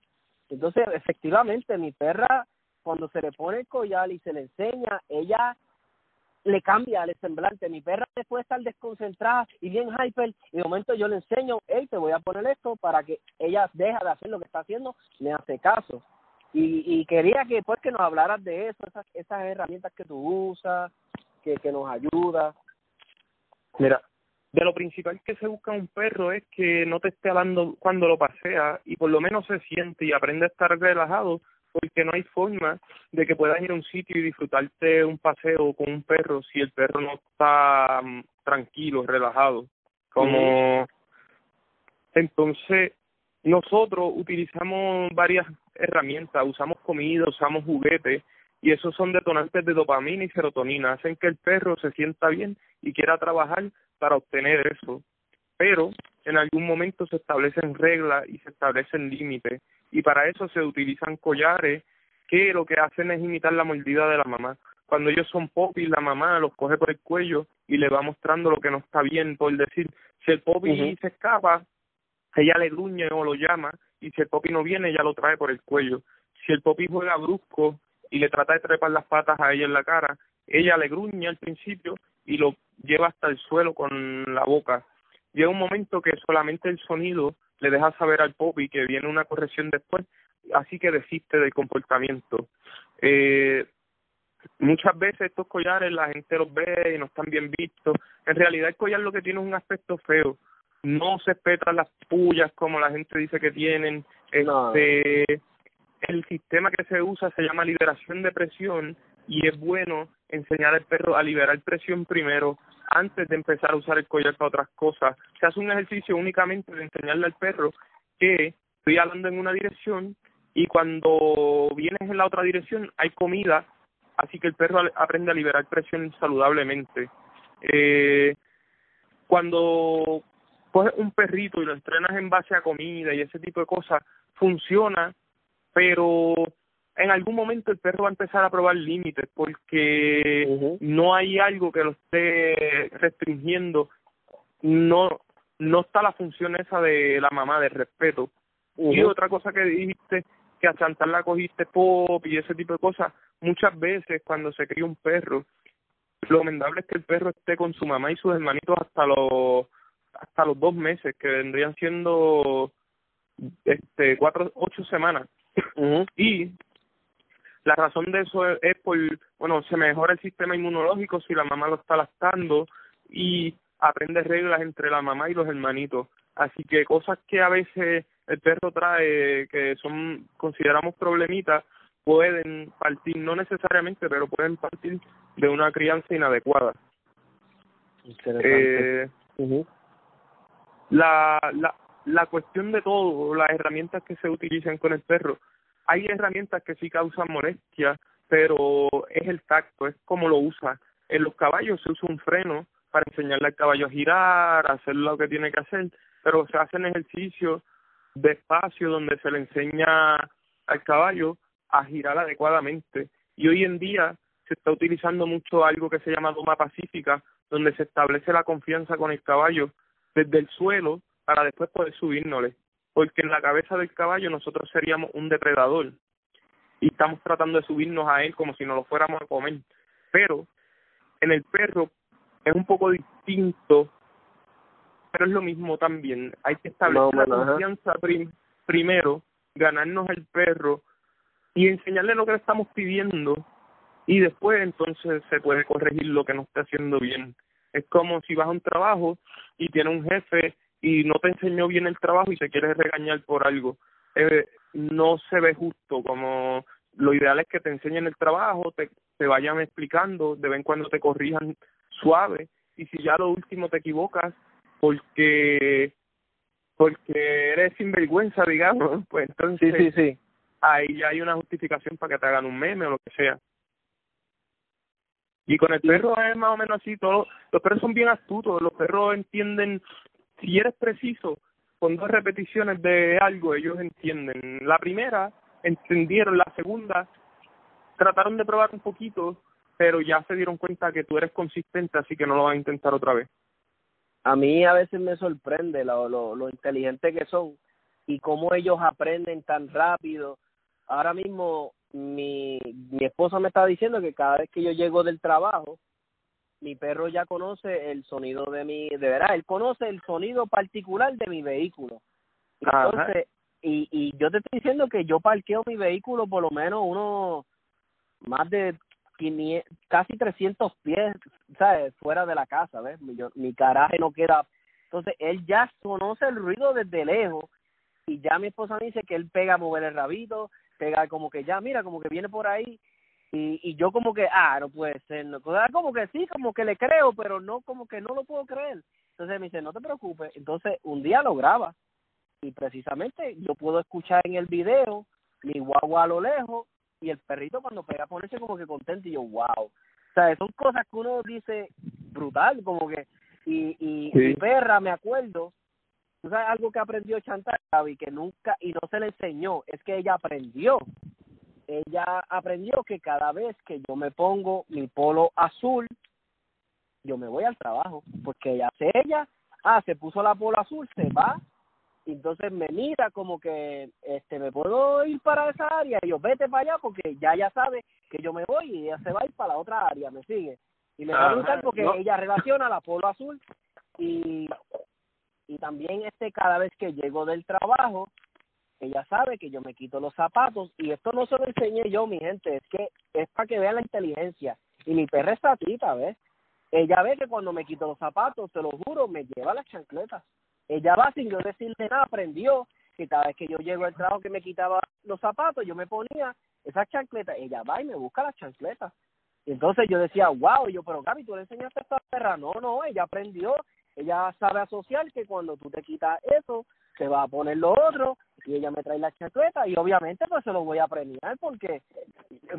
Entonces, efectivamente, mi perra, cuando se le pone el collar y se le enseña, ella le cambia el semblante. Mi perra puede estar desconcentrada y bien hyper y de momento yo le enseño, hey, te voy a poner esto para que ella deja de hacer lo que está haciendo, me hace caso. Y, y quería que pues que nos hablaras de eso, esas, esas herramientas que tú usas, que, que nos ayuda. Mira, de lo principal que se busca un perro es que no te esté hablando cuando lo pasea y por lo menos se siente y aprende a estar relajado porque no hay forma de que puedas ir a un sitio y disfrutarte un paseo con un perro si el perro no está mm, tranquilo, relajado. Como entonces nosotros utilizamos varias herramientas, usamos comida, usamos juguetes y esos son detonantes de dopamina y serotonina, hacen que el perro se sienta bien y quiera trabajar para obtener eso. Pero en algún momento se establecen reglas y se establecen límites y para eso se utilizan collares que lo que hacen es imitar la mordida de la mamá. Cuando ellos son popis, la mamá los coge por el cuello y le va mostrando lo que no está bien, por decir, si el popi se escapa, ella le gruñe o lo llama, y si el popi no viene, ella lo trae por el cuello. Si el popi juega brusco y le trata de trepar las patas a ella en la cara, ella le gruñe al principio y lo lleva hasta el suelo con la boca. Llega un momento que solamente el sonido le deja saber al Poppy que viene una corrección después, así que desiste del comportamiento. Eh, muchas veces estos collares la gente los ve y no están bien vistos. En realidad el collar lo que tiene es un aspecto feo. No se espeta las pullas como la gente dice que tienen. Este, El sistema que se usa se llama liberación de presión y es bueno enseñar al perro a liberar presión primero antes de empezar a usar el collar para otras cosas. Se hace un ejercicio únicamente de enseñarle al perro que estoy hablando en una dirección y cuando vienes en la otra dirección hay comida, así que el perro aprende a liberar presión saludablemente. Eh, cuando coges un perrito y lo entrenas en base a comida y ese tipo de cosas, funciona, pero en algún momento el perro va a empezar a probar límites porque no hay algo que lo esté restringiendo, no no está la función esa de la mamá de respeto. Y otra cosa que dijiste, que a Chantal la cogiste pop y ese tipo de cosas, muchas veces cuando se cría un perro, lo recomendable es que el perro esté con su mamá y sus hermanitos hasta los hasta los dos meses, que vendrían siendo este cuatro, ocho semanas. Y la razón de eso es, por, bueno, se mejora el sistema inmunológico si la mamá lo está lactando y aprende reglas entre la mamá y los hermanitos. Así que cosas que a veces el perro trae que son consideramos problemitas pueden partir, no necesariamente, pero pueden partir de una crianza inadecuada. Eh, la, la, la cuestión de todo, las herramientas que se utilizan con el perro, hay herramientas que sí causan molestia, pero es el tacto, es como lo usa. En los caballos se usa un freno para enseñarle al caballo a girar, a hacer lo que tiene que hacer, pero se hacen ejercicios despacio donde se le enseña al caballo a girar adecuadamente. Y hoy en día se está utilizando mucho algo que se llama doma pacífica, donde se establece la confianza con el caballo desde el suelo para después poder subirnosle porque en la cabeza del caballo nosotros seríamos un depredador y estamos tratando de subirnos a él como si nos lo fuéramos a comer. Pero en el perro es un poco distinto, pero es lo mismo también. Hay que establecer la confianza primero, ganarnos el perro y enseñarle lo que le estamos pidiendo y después entonces se puede corregir lo que no está haciendo bien. Es como si vas a un trabajo y tiene un jefe y no te enseñó bien el trabajo y se quiere regañar por algo. Eh, no se ve justo, como lo ideal es que te enseñen el trabajo, te, te vayan explicando, de vez en cuando te corrijan suave y si ya lo último te equivocas porque porque eres sinvergüenza, digamos, pues entonces sí, sí, sí. ahí ya hay una justificación para que te hagan un meme o lo que sea. Y con el perro es más o menos así, todos los perros son bien astutos, los perros entienden si eres preciso con dos repeticiones de algo, ellos entienden. La primera, entendieron, la segunda, trataron de probar un poquito, pero ya se dieron cuenta que tú eres consistente, así que no lo van a intentar otra vez. A mí a veces me sorprende lo, lo, lo inteligente que son y cómo ellos aprenden tan rápido. Ahora mismo mi, mi esposa me está diciendo que cada vez que yo llego del trabajo, mi perro ya conoce el sonido de mi, de verdad, él conoce el sonido particular de mi vehículo. Entonces, y, y yo te estoy diciendo que yo parqueo mi vehículo por lo menos uno más de 500, casi 300 pies, ¿sabes? Fuera de la casa, ¿ves? Mi, mi garaje no queda. Entonces, él ya conoce el ruido desde lejos y ya mi esposa me dice que él pega a mover el rabito, pega como que ya, mira, como que viene por ahí y, y yo como que, ah, no puede ser, no, como que sí, como que le creo, pero no, como que no lo puedo creer. Entonces me dice, no te preocupes. Entonces un día lo graba y precisamente yo puedo escuchar en el video mi guagua a lo lejos y el perrito cuando pega a ponerse como que contento y yo, wow. O sea, son cosas que uno dice brutal, como que, y, y mi perra, me acuerdo, tú sabes algo que aprendió Chantal, y que nunca, y no se le enseñó, es que ella aprendió. Ella aprendió que cada vez que yo me pongo mi polo azul, yo me voy al trabajo, porque ella hace ella, ah, se puso la polo azul, se va, y entonces me mira como que este me puedo ir para esa área, y yo vete para allá porque ya ya sabe que yo me voy y ella se va a ir para la otra área, me sigue. Y me va a porque ella relaciona la polo azul y y también este cada vez que llego del trabajo ella sabe que yo me quito los zapatos y esto no se lo enseñé yo, mi gente, es que es para que vean la inteligencia. Y mi perra es tatita, ¿ves? Ella ve que cuando me quito los zapatos, te lo juro, me lleva las chancletas. Ella va sin yo decirle nada, aprendió que cada vez que yo llego al trabajo que me quitaba los zapatos, yo me ponía esas chancletas. Ella va y me busca las chancletas. Y entonces yo decía, wow, yo, pero Gaby, tú le enseñaste a esta perra. No, no, ella aprendió, ella sabe asociar que cuando tú te quitas eso, se va a poner lo otro, y ella me trae la chaqueta, y obviamente pues se lo voy a premiar, porque,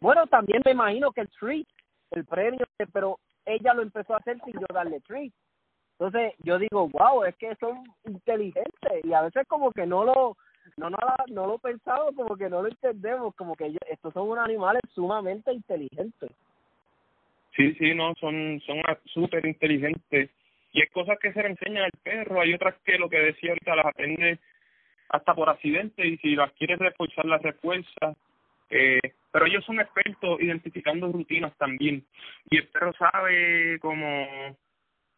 bueno, también me imagino que el treat, el premio, pero ella lo empezó a hacer sin yo darle treat. Entonces yo digo, wow, es que son inteligentes, y a veces como que no lo, no, no, no lo pensamos, como que no lo entendemos, como que ellos, estos son unos animales sumamente inteligentes. Sí, sí, no, son son súper inteligentes. Y hay cosas que se le enseñan al perro, hay otras que lo que decía ahorita las aprende hasta por accidente y si las quiere reforzar las refuerza. Eh, pero ellos son expertos identificando rutinas también. Y el perro sabe como...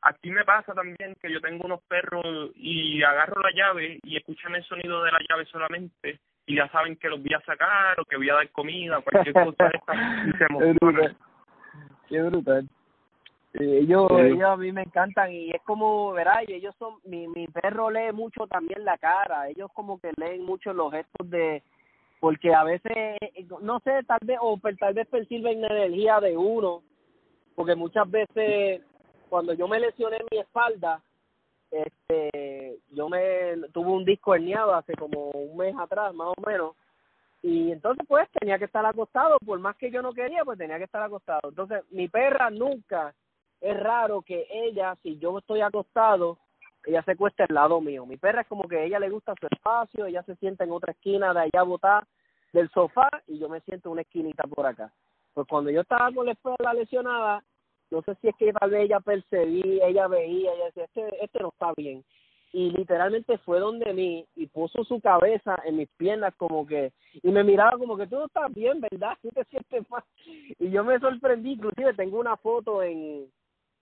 Aquí me pasa también que yo tengo unos perros y agarro la llave y escuchan el sonido de la llave solamente y ya saben que los voy a sacar o que voy a dar comida, cualquier cosa y se emocionan qué brutal. Ellos, ellos a mí me encantan y es como, verá, y ellos son, mi, mi perro lee mucho también la cara, ellos como que leen mucho los gestos de, porque a veces, no sé, tal vez, o tal vez perciben la energía de uno, porque muchas veces cuando yo me lesioné mi espalda, este, yo me tuve un disco herniado hace como un mes atrás, más o menos, y entonces pues tenía que estar acostado, por más que yo no quería, pues tenía que estar acostado. Entonces mi perra nunca, es raro que ella, si yo estoy acostado, ella se cueste al lado mío. Mi perra es como que ella le gusta su espacio, ella se sienta en otra esquina de allá botar del sofá y yo me siento en una esquinita por acá. Pues cuando yo estaba con la espalda lesionada, no sé si es que tal vez ella percibía, ella veía, ella decía, este, este no está bien y literalmente fue donde mí y puso su cabeza en mis piernas como que y me miraba como que tú no estás bien verdad tú te sientes mal y yo me sorprendí inclusive tengo una foto en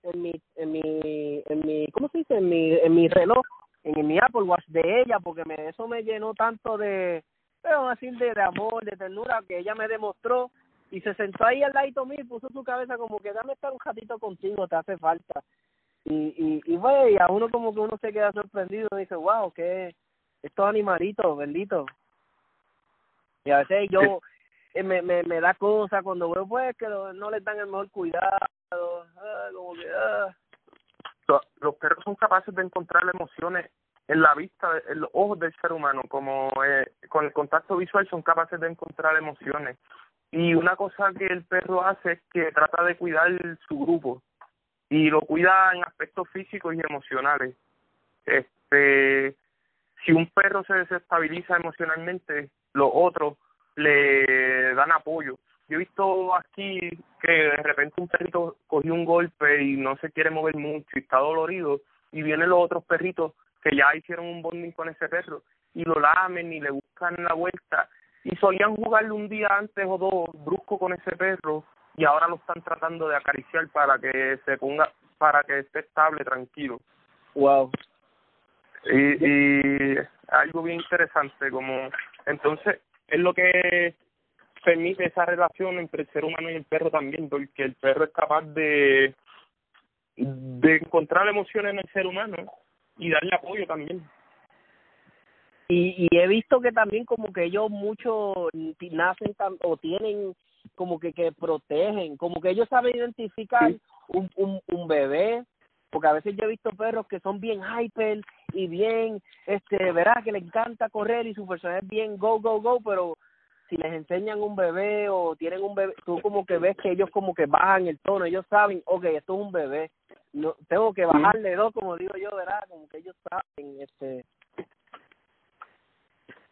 en mi en mi en mi cómo se dice en mi en mi reloj en, mi Apple Watch de ella porque me eso me llenó tanto de pero de, de amor de ternura que ella me demostró y se sentó ahí al lado mío y puso su cabeza como que dame estar un ratito contigo te hace falta y, y, y, y a uno como que uno se queda sorprendido y dice, wow, que estos animalitos, bendito. Y a veces yo me, me, me da cosa cuando veo pues que no les dan el mejor cuidado, ah, como que, ah. Los perros son capaces de encontrar emociones en la vista, en los ojos del ser humano, como eh, con el contacto visual son capaces de encontrar emociones. Y una cosa que el perro hace es que trata de cuidar su grupo y lo cuida en aspectos físicos y emocionales. Este, si un perro se desestabiliza emocionalmente, los otros le dan apoyo. Yo he visto aquí que de repente un perrito cogió un golpe y no se quiere mover mucho y está dolorido y vienen los otros perritos que ya hicieron un bonding con ese perro y lo lamen y le buscan la vuelta y solían jugarle un día antes o dos brusco con ese perro y ahora lo están tratando de acariciar para que se ponga, para que esté estable, tranquilo. Wow. Y, y algo bien interesante, como entonces es lo que permite esa relación entre el ser humano y el perro también, porque el perro es capaz de de encontrar emociones en el ser humano y darle apoyo también. Y, y he visto que también como que ellos muchos nacen o tienen como que, que protegen, como que ellos saben identificar un, un, un bebé, porque a veces yo he visto perros que son bien hyper y bien, este, verás que les encanta correr y su persona es bien go, go, go, pero si les enseñan un bebé o tienen un bebé, tú como que ves que ellos como que bajan el tono, ellos saben, ok, esto es un bebé, no tengo que bajarle dos, como digo yo, ¿verdad? Como que ellos saben, este...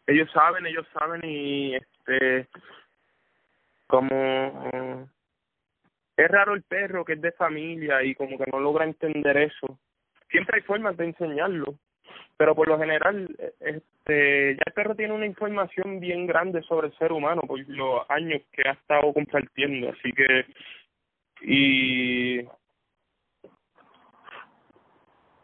Ellos saben, ellos saben y este como es raro el perro que es de familia y como que no logra entender eso. Siempre hay formas de enseñarlo, pero por lo general este ya el perro tiene una información bien grande sobre el ser humano por los años que ha estado compartiendo, así que y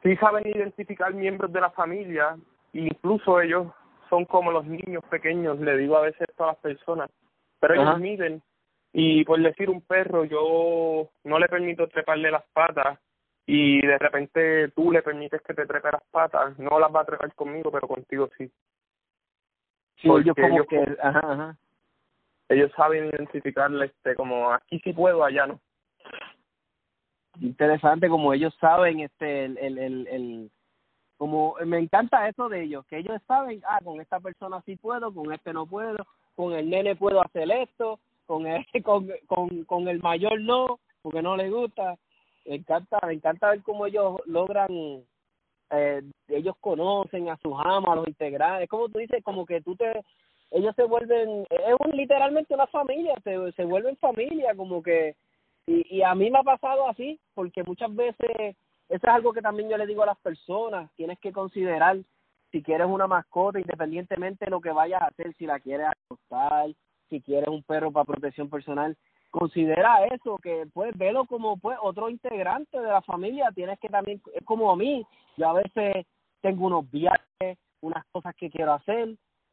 sí saben identificar miembros de la familia, incluso ellos son como los niños pequeños, le digo a veces a las personas, pero ellos miden y por decir un perro yo no le permito treparle las patas y de repente tú le permites que te trepe las patas, no las va a trepar conmigo, pero contigo sí. Sí, ellos como que, ajá, ajá. Ellos saben identificarle este como aquí sí puedo, allá no. interesante como ellos saben este el, el, el, el como me encanta eso de ellos que ellos saben ah con esta persona sí puedo con este no puedo con el nene puedo hacer esto con el con con, con el mayor no porque no le gusta. Me encanta me encanta ver cómo ellos logran eh, ellos conocen a sus amas los integrales como tú dices como que tú te ellos se vuelven es un, literalmente una familia se se vuelven familia como que y, y a mí me ha pasado así, porque muchas veces, eso es algo que también yo le digo a las personas, tienes que considerar si quieres una mascota, independientemente de lo que vayas a hacer, si la quieres acostar, si quieres un perro para protección personal, considera eso, que puedes verlo como pues otro integrante de la familia, tienes que también, es como a mí, yo a veces tengo unos viajes, unas cosas que quiero hacer,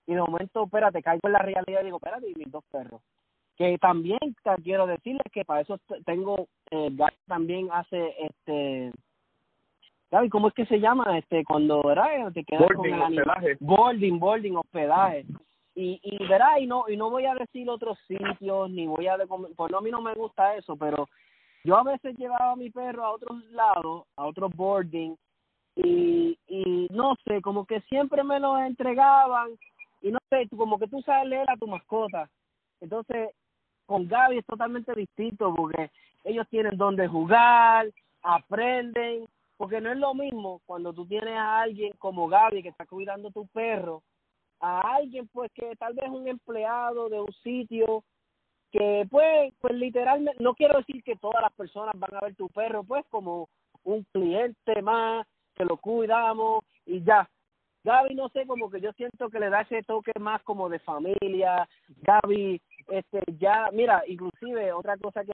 y de momento, espérate, caigo en la realidad y digo, espérate, y mis dos perros que también quiero decirles que para eso tengo eh, Gaby también hace este Gaby cómo es que se llama este cuando ¿verdad? te quedas boarding, con el hospedaje. boarding boarding hospedaje y y verá y no y no voy a decir otros sitios ni voy a pues no a mí no me gusta eso pero yo a veces llevaba a mi perro a otros lados a otros boarding y y no sé como que siempre me lo entregaban y no sé como que tú sabes leer a tu mascota. Entonces con Gaby es totalmente distinto porque ellos tienen donde jugar, aprenden, porque no es lo mismo cuando tú tienes a alguien como Gaby que está cuidando tu perro, a alguien pues que tal vez un empleado de un sitio que pues pues literalmente no quiero decir que todas las personas van a ver tu perro pues como un cliente más que lo cuidamos y ya. Gaby no sé como que yo siento que le da ese toque más como de familia. Gaby este ya mira inclusive otra cosa que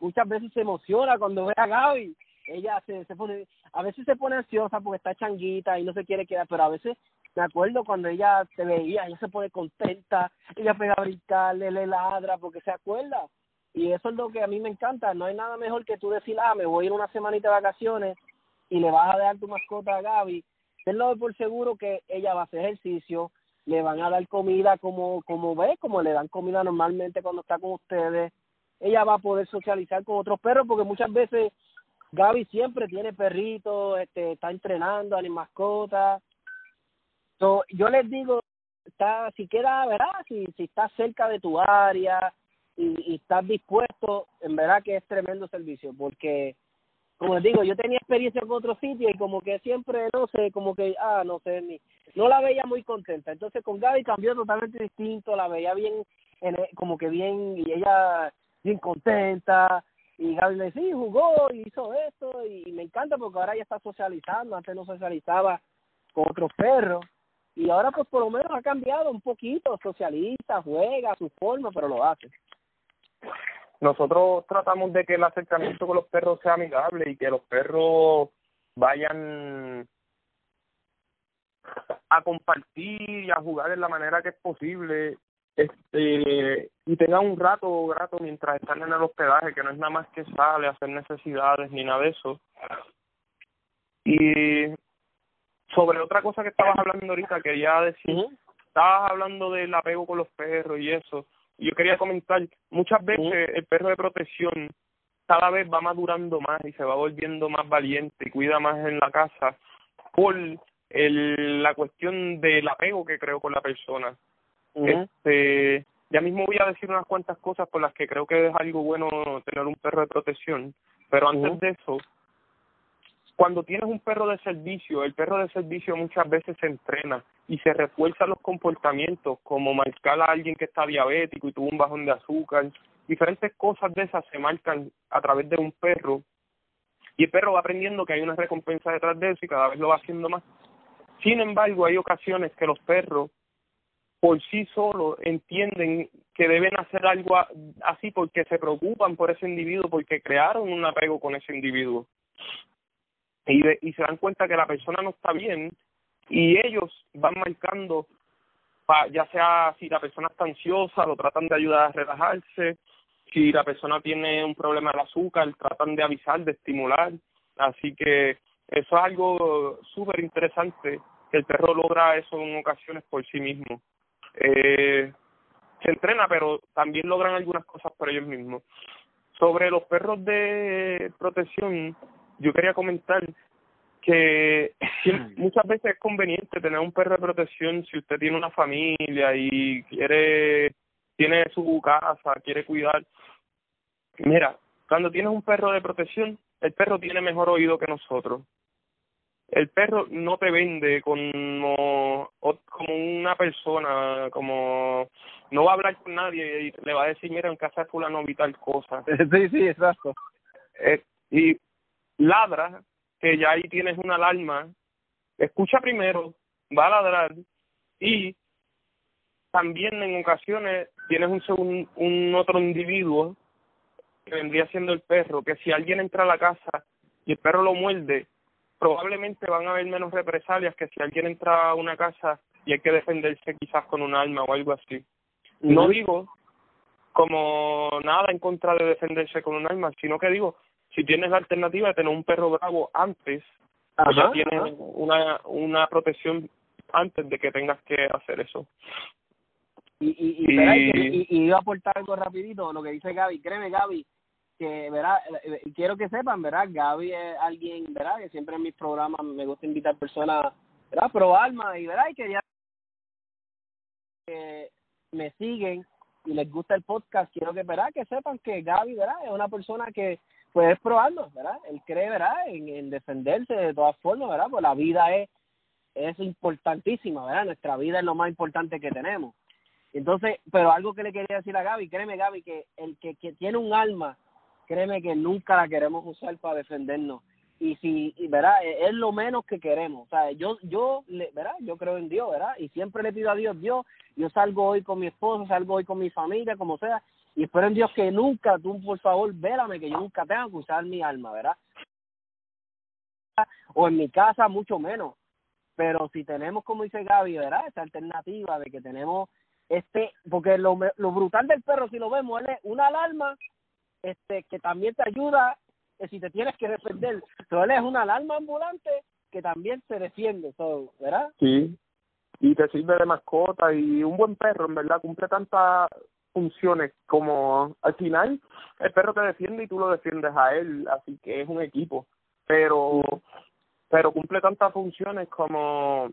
muchas veces se emociona cuando ve a Gaby ella se, se pone a veces se pone ansiosa porque está changuita y no se quiere quedar pero a veces me acuerdo cuando ella te veía ella se pone contenta ella pega a brincarle le ladra porque se acuerda y eso es lo que a mí me encanta no hay nada mejor que tú decir ah me voy a ir una semanita de vacaciones y le vas a dar tu mascota a Gaby tenlo por seguro que ella va a hacer ejercicio le van a dar comida como como ve, como le dan comida normalmente cuando está con ustedes. Ella va a poder socializar con otros perros porque muchas veces Gaby siempre tiene perritos, este, está entrenando a mi mascota. So, yo les digo, está, si queda, ¿verdad? Si, si estás cerca de tu área y, y estás dispuesto, en verdad que es tremendo servicio porque como les digo, yo tenía experiencia con otro sitio y como que siempre, no sé, como que, ah, no sé, ni, no la veía muy contenta. Entonces con Gaby cambió totalmente distinto, la veía bien, en, como que bien, y ella bien contenta. Y decía, sí, jugó y hizo esto, y me encanta porque ahora ya está socializando, antes no socializaba con otros perros. Y ahora pues por lo menos ha cambiado un poquito, socializa, juega su forma, pero lo hace nosotros tratamos de que el acercamiento con los perros sea amigable y que los perros vayan a compartir y a jugar de la manera que es posible este y tengan un rato grato mientras están en el hospedaje que no es nada más que sale a hacer necesidades ni nada de eso. Y sobre otra cosa que estabas hablando ahorita quería decir estabas hablando del apego con los perros y eso. Yo quería comentar, muchas veces el perro de protección cada vez va madurando más y se va volviendo más valiente y cuida más en la casa por el, la cuestión del apego que creo con la persona. Este, ya mismo voy a decir unas cuantas cosas por las que creo que es algo bueno tener un perro de protección, pero antes de eso, cuando tienes un perro de servicio, el perro de servicio muchas veces se entrena y se refuerzan los comportamientos, como marcar a alguien que está diabético y tuvo un bajón de azúcar. Diferentes cosas de esas se marcan a través de un perro y el perro va aprendiendo que hay una recompensa detrás de eso y cada vez lo va haciendo más. Sin embargo, hay ocasiones que los perros por sí solos entienden que deben hacer algo así porque se preocupan por ese individuo, porque crearon un apego con ese individuo y, y se dan cuenta que la persona no está bien y ellos van marcando, ya sea si la persona está ansiosa, lo tratan de ayudar a relajarse, si la persona tiene un problema de azúcar, tratan de avisar, de estimular, así que eso es algo súper interesante, que el perro logra eso en ocasiones por sí mismo. Eh, se entrena, pero también logran algunas cosas por ellos mismos. sobre los perros de protección, yo quería comentar que muchas veces es conveniente tener un perro de protección si usted tiene una familia y quiere tiene su casa, quiere cuidar. Mira, cuando tienes un perro de protección, el perro tiene mejor oído que nosotros. El perro no te vende como, como una persona, como no va a hablar con nadie y le va a decir, mira, en casa de fulano vi tal cosa. Sí, sí, exacto. Eh, y ladra, que ya ahí tienes una alarma, escucha primero, va a ladrar y también en ocasiones tienes un, un otro individuo que vendría siendo el perro, que si alguien entra a la casa y el perro lo muerde, probablemente van a haber menos represalias que si alguien entra a una casa y hay que defenderse quizás con un arma o algo así. No digo como nada en contra de defenderse con un arma, sino que digo, si tienes la alternativa de tener un perro bravo antes, pues ya tienes una, una protección antes de que tengas que hacer eso. Y, y, y, y, iba a aportar algo rapidito, lo que dice Gaby. Créeme, Gaby, que, verá, eh, quiero que sepan, ¿verdad? Gaby es alguien, ¿verdad? Que siempre en mis programas me gusta invitar personas, ¿verdad? Pro alma y, ¿verdad? Y que ya que me siguen y les gusta el podcast, quiero que, ¿verdad? Que sepan que Gaby, ¿verdad? Es una persona que, pues, es probando, ¿verdad? Él cree, ¿verdad? En, en defenderse de todas formas, ¿verdad? Pues la vida es, es importantísima, ¿verdad? Nuestra vida es lo más importante que tenemos. Entonces, pero algo que le quería decir a Gaby, créeme Gaby, que el que, que tiene un alma créeme que nunca la queremos usar para defendernos. Y si y, verá es lo menos que queremos. O sea yo yo verá yo creo en Dios verdad y siempre le pido a Dios Dios yo salgo hoy con mi esposo salgo hoy con mi familia como sea y espero en Dios que nunca tú por favor vérame que yo nunca tenga que usar mi alma verdad o en mi casa mucho menos. Pero si tenemos como dice Gaby verdad esa alternativa de que tenemos este porque lo lo brutal del perro si lo vemos él es una alarma este que también te ayuda eh, si te tienes que defender. Pero él es una alarma ambulante que también se defiende, todo, ¿verdad? Sí, y te sirve de mascota y un buen perro, en verdad, cumple tantas funciones como al final el perro te defiende y tú lo defiendes a él, así que es un equipo, pero pero cumple tantas funciones como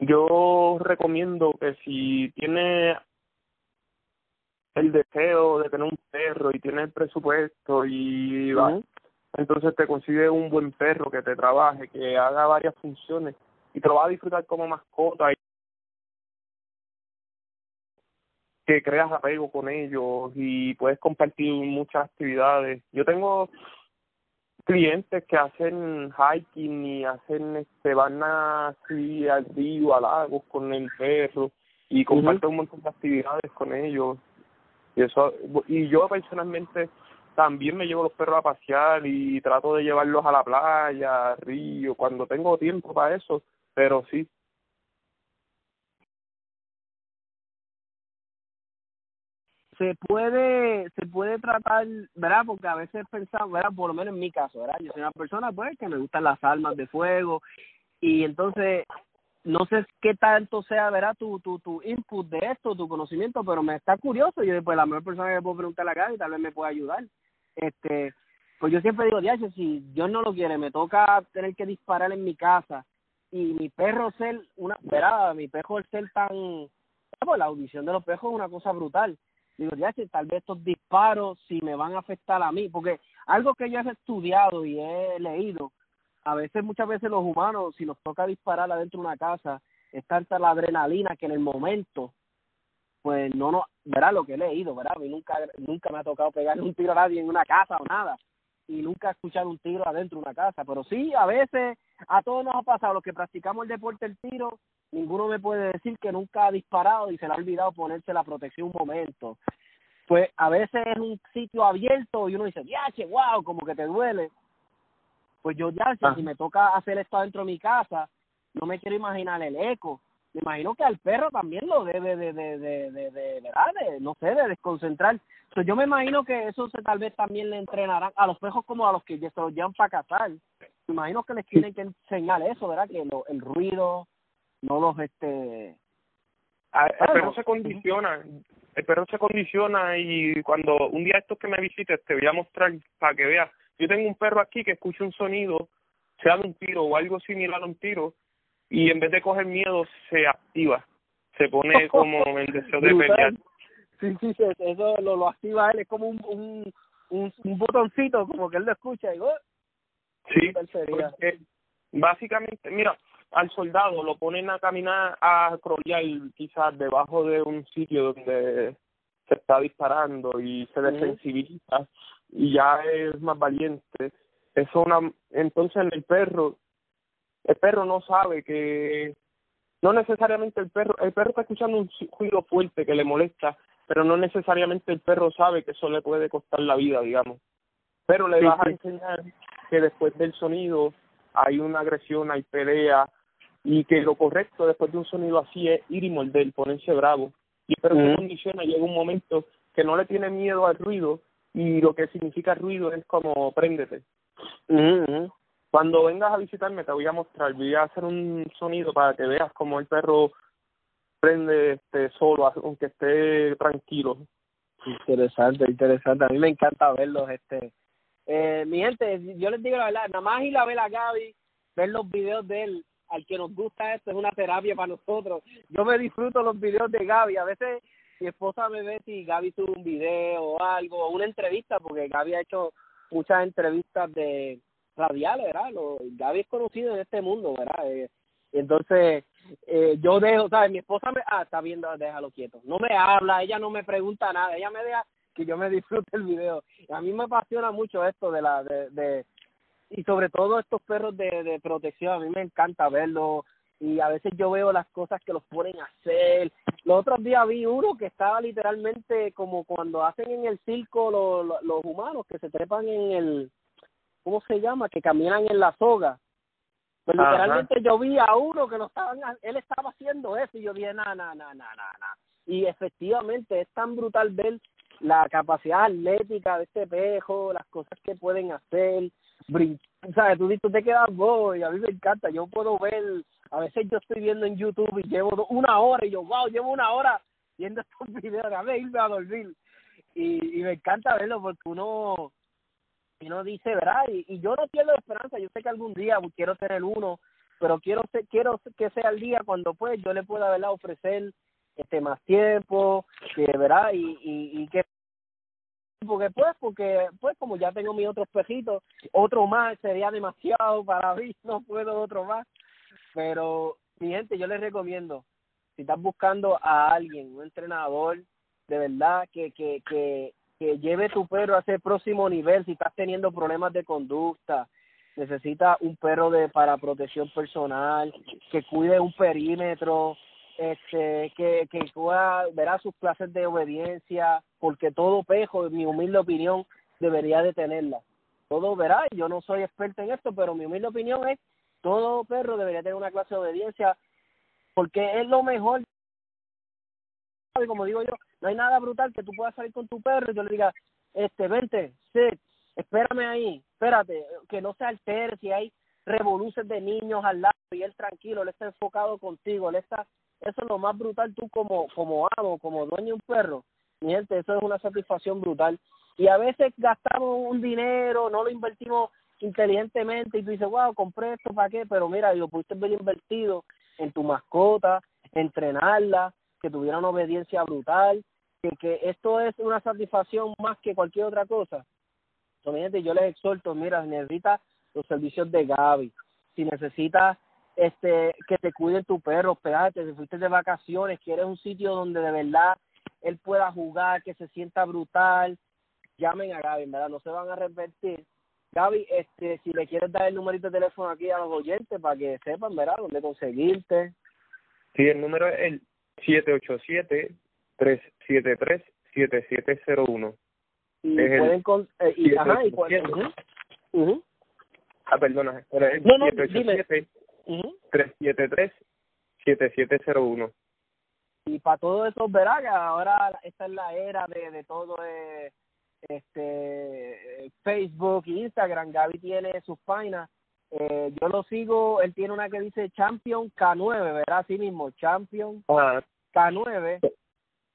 yo recomiendo que si tiene el deseo de tener un perro y tiene el presupuesto y va, entonces te consigue un buen perro que te trabaje, que haga varias funciones y te lo vas a disfrutar como mascota y que creas apego con ellos y puedes compartir muchas actividades. Yo tengo clientes que hacen hiking y hacen este van así al río, a lagos con el perro y comparten un montón de actividades con ellos y eso y yo personalmente también me llevo los perros a pasear y trato de llevarlos a la playa, al río, cuando tengo tiempo para eso, pero sí. Se puede, se puede tratar, ¿verdad? Porque a veces pensamos, ¿verdad? Por lo menos en mi caso, ¿verdad? Yo soy una persona, pues, que me gustan las armas de fuego y entonces no sé qué tanto sea, verá tu, tu, tu input de esto, tu conocimiento, pero me está curioso. Yo, pues, la mejor persona que puedo preguntar acá y tal vez me pueda ayudar. Este, pues yo siempre digo, diacho, si Dios no lo quiere, me toca tener que disparar en mi casa y mi perro ser una, verá, mi perro ser tan, pues la audición de los perros es una cosa brutal. Digo, diacho, tal vez estos disparos si me van a afectar a mí, porque algo que yo he estudiado y he leído a veces, muchas veces los humanos, si nos toca disparar adentro de una casa, es tanta la adrenalina que en el momento, pues no no, verá lo que he leído, ¿verdad? A mí nunca, nunca me ha tocado pegarle un tiro a nadie en una casa o nada, y nunca he escuchado un tiro adentro de una casa, pero sí, a veces a todos nos ha pasado, los que practicamos el deporte del tiro, ninguno me puede decir que nunca ha disparado y se le ha olvidado ponerse la protección un momento. Pues a veces es un sitio abierto y uno dice, ya, che, wow, como que te duele, pues yo ya, si me toca hacer esto dentro de mi casa, no me quiero imaginar el eco. Me imagino que al perro también lo debe de, de, de, de, de, ¿verdad? de no sé, de desconcentrar. Entonces yo me imagino que eso se, tal vez también le entrenarán a los perros como a los que se los llevan para cazar. Me imagino que les tienen que enseñar eso, ¿verdad? Que lo, el ruido, no los, este... el perro se condiciona. el perro se condiciona y cuando un día estos que me visites te voy a mostrar para que veas. Yo tengo un perro aquí que escucha un sonido, sea de un tiro o algo similar a un tiro, y en vez de coger miedo se activa, se pone como en deseo de pelear. Sí, sí, eso lo, lo activa él, es como un, un, un, un botoncito, como que él lo escucha y ¡oh! Sí, básicamente, mira, al soldado lo ponen a caminar, a crolear quizás debajo de un sitio donde se está disparando y se desensibiliza y ya es más valiente. Eso una, entonces el perro, el perro no sabe que, no necesariamente el perro, el perro está escuchando un ruido fuerte que le molesta, pero no necesariamente el perro sabe que eso le puede costar la vida, digamos. Pero le vas a enseñar que después del sonido hay una agresión, hay pelea, y que lo correcto después de un sonido así es ir y morder, ponerse bravo. Y pero uh condiciona, llega un momento que no le tiene miedo al ruido y lo que significa ruido es como préndete. Cuando vengas a visitarme te voy a mostrar, voy a hacer un sonido para que veas cómo el perro prende este solo aunque esté tranquilo. Interesante, interesante. A mí me encanta verlos. este eh, Mi gente, yo les digo la verdad, nada más ir a ver a Gaby, ver los videos de él, al que nos gusta esto es una terapia para nosotros. Yo me disfruto los videos de Gaby. A veces mi esposa me ve si Gaby sube un video o algo, una entrevista, porque Gaby ha hecho muchas entrevistas de radiales, ¿verdad? Lo, Gaby es conocido en este mundo, ¿verdad? Eh, entonces, eh, yo dejo, ¿sabes? Mi esposa me, ah, está viendo, déjalo quieto. No me habla, ella no me pregunta nada, ella me deja que yo me disfrute el video. a mí me apasiona mucho esto de la, de, de y sobre todo estos perros de, de protección, a mí me encanta verlos y a veces yo veo las cosas que los ponen a hacer. Los otros días vi uno que estaba literalmente como cuando hacen en el circo los, los humanos que se trepan en el, ¿cómo se llama? Que caminan en la soga. Pues literalmente yo vi a uno que lo estaban, él estaba haciendo eso y yo dije, na, na, na, na, na, Y efectivamente es tan brutal ver la capacidad atlética de este pejo, las cosas que pueden hacer, ¿sabes? Tú, tú te quedas boy, a mí me encanta, yo puedo ver, a veces yo estoy viendo en YouTube y llevo una hora y yo, wow, llevo una hora viendo estos videos, a ver, irme a dormir. Y, y me encanta verlo porque uno, uno dice, ¿verdad? Y, yo no pierdo esperanza, yo sé que algún día quiero tener uno, pero quiero quiero que sea el día cuando pues yo le pueda ¿verdad? ofrecer este más tiempo verdad y, y, y que porque pues porque pues como ya tengo mis otros pejitos otro más sería demasiado para mí no puedo otro más pero mi gente yo les recomiendo si estás buscando a alguien un entrenador de verdad que que que que lleve tu perro a ese próximo nivel si estás teniendo problemas de conducta necesita un perro de para protección personal que cuide un perímetro este que que pueda verá sus clases de obediencia porque todo pejo en mi humilde opinión debería de tenerla. Todo verá yo no soy experto en esto pero mi humilde opinión es todo perro debería tener una clase de obediencia porque es lo mejor como digo yo no hay nada brutal que tú puedas salir con tu perro y yo le diga este vente sit espérame ahí espérate que no se altere si hay revoluciones de niños al lado y él tranquilo él está enfocado contigo él está eso es lo más brutal tú como, como amo, como dueño de un perro. Mi gente, eso es una satisfacción brutal. Y a veces gastamos un dinero, no lo invertimos inteligentemente y tú dices, wow, compré esto para qué, pero mira, lo pudiste ver invertido en tu mascota, entrenarla, que tuviera una obediencia brutal, que, que esto es una satisfacción más que cualquier otra cosa. Entonces, yo les exhorto, mira, si necesitas los servicios de Gaby, si necesitas este que te cuiden tu perro, espérate, si fuiste de vacaciones, quieres un sitio donde de verdad él pueda jugar, que se sienta brutal, llamen a Gaby, ¿verdad? No se van a arrepentir. Gaby, este, si le quieres dar el numerito de teléfono aquí a los oyentes para que sepan, ¿verdad? Dónde conseguirte. Sí, el número es el 787-373-7701. Y pueden con, eh, y, ajá, y Ah, perdona, pero es no, no, 787 373-7701. Y para todo eso, verá que ahora esta es la era de, de todo eh, este Facebook e Instagram. Gaby tiene sus páginas. Eh, yo lo sigo, él tiene una que dice Champion K9, ¿verdad? Así mismo, Champion K9.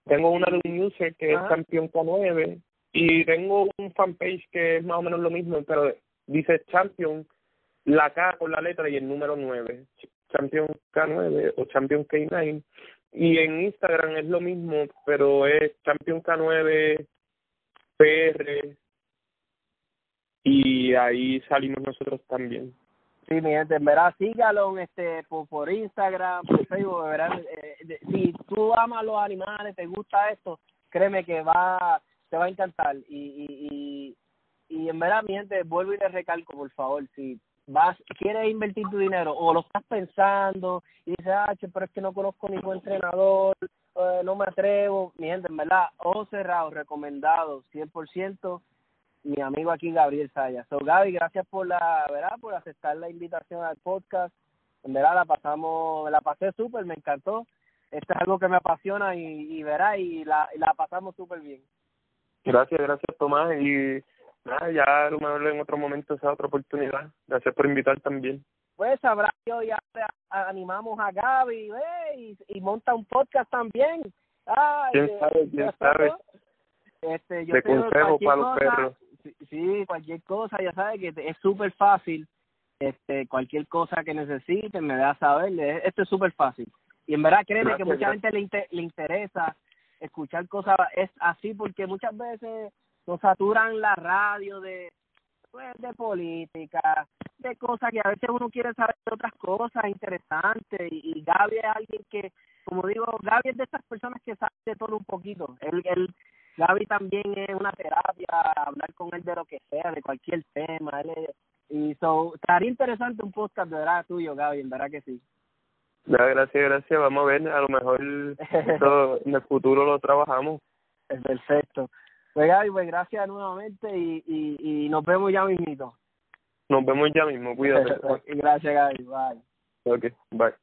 tengo una de un user que es Champion K9 y tengo un fanpage que es más o menos lo mismo, pero dice Champion, la K con la letra y el número 9, Champion K9 o Champion K9. Y en Instagram es lo mismo, pero es Champion K9 PR y ahí salimos nosotros también. Sí, mi gente, en verdad, sígalo este, por, por Instagram, por Facebook. Eh, si tú amas los animales, te gusta esto, créeme que va te va a encantar. Y, y, y, y en verdad, mi gente, vuelvo y le recalco, por favor, si vas, quieres invertir tu dinero o lo estás pensando y dices, ah, pero es que no conozco ningún entrenador, eh, no me atrevo, mi gente, en verdad, ojo cerrado, recomendado, 100%, mi amigo aquí Gabriel Saya. So, Gaby, gracias por la, ¿verdad? Por aceptar la invitación al podcast. En verdad la pasamos, la pasé súper, me encantó. Esto es algo que me apasiona y, y y la, la pasamos súper bien. Gracias, gracias Tomás y nada, ya a lo mejor en otro momento esa otra oportunidad. Gracias por invitar también. Pues sabrá yo ya animamos a Gaby y, y, monta un podcast también. Ay, ¿Quién sabe? ¿Quién sabe? Este, yo de consejo para los perros. Sí, cualquier cosa, ya sabes que es súper fácil. Este, cualquier cosa que necesiten, me da a saber. Esto es súper fácil. Y en verdad, créeme que mucha gente le, le interesa escuchar cosas es así porque muchas veces nos saturan la radio de pues, de política, de cosas que a veces uno quiere saber de otras cosas interesantes y, y Gaby es alguien que, como digo, Gaby es de esas personas que sabe de todo un poquito. Él, él, Gaby también es una terapia, hablar con él de lo que sea, de cualquier tema. Él y so, estaría interesante un podcast de verdad tuyo, Gaby, en verdad que sí gracias, gracias. Vamos a ver, a lo mejor en el futuro lo trabajamos. Es perfecto. Pues Gaby, pues gracias nuevamente y, y, y nos vemos ya mismito. Nos vemos ya mismo, cuídate. gracias Gaby, bye. Ok, bye.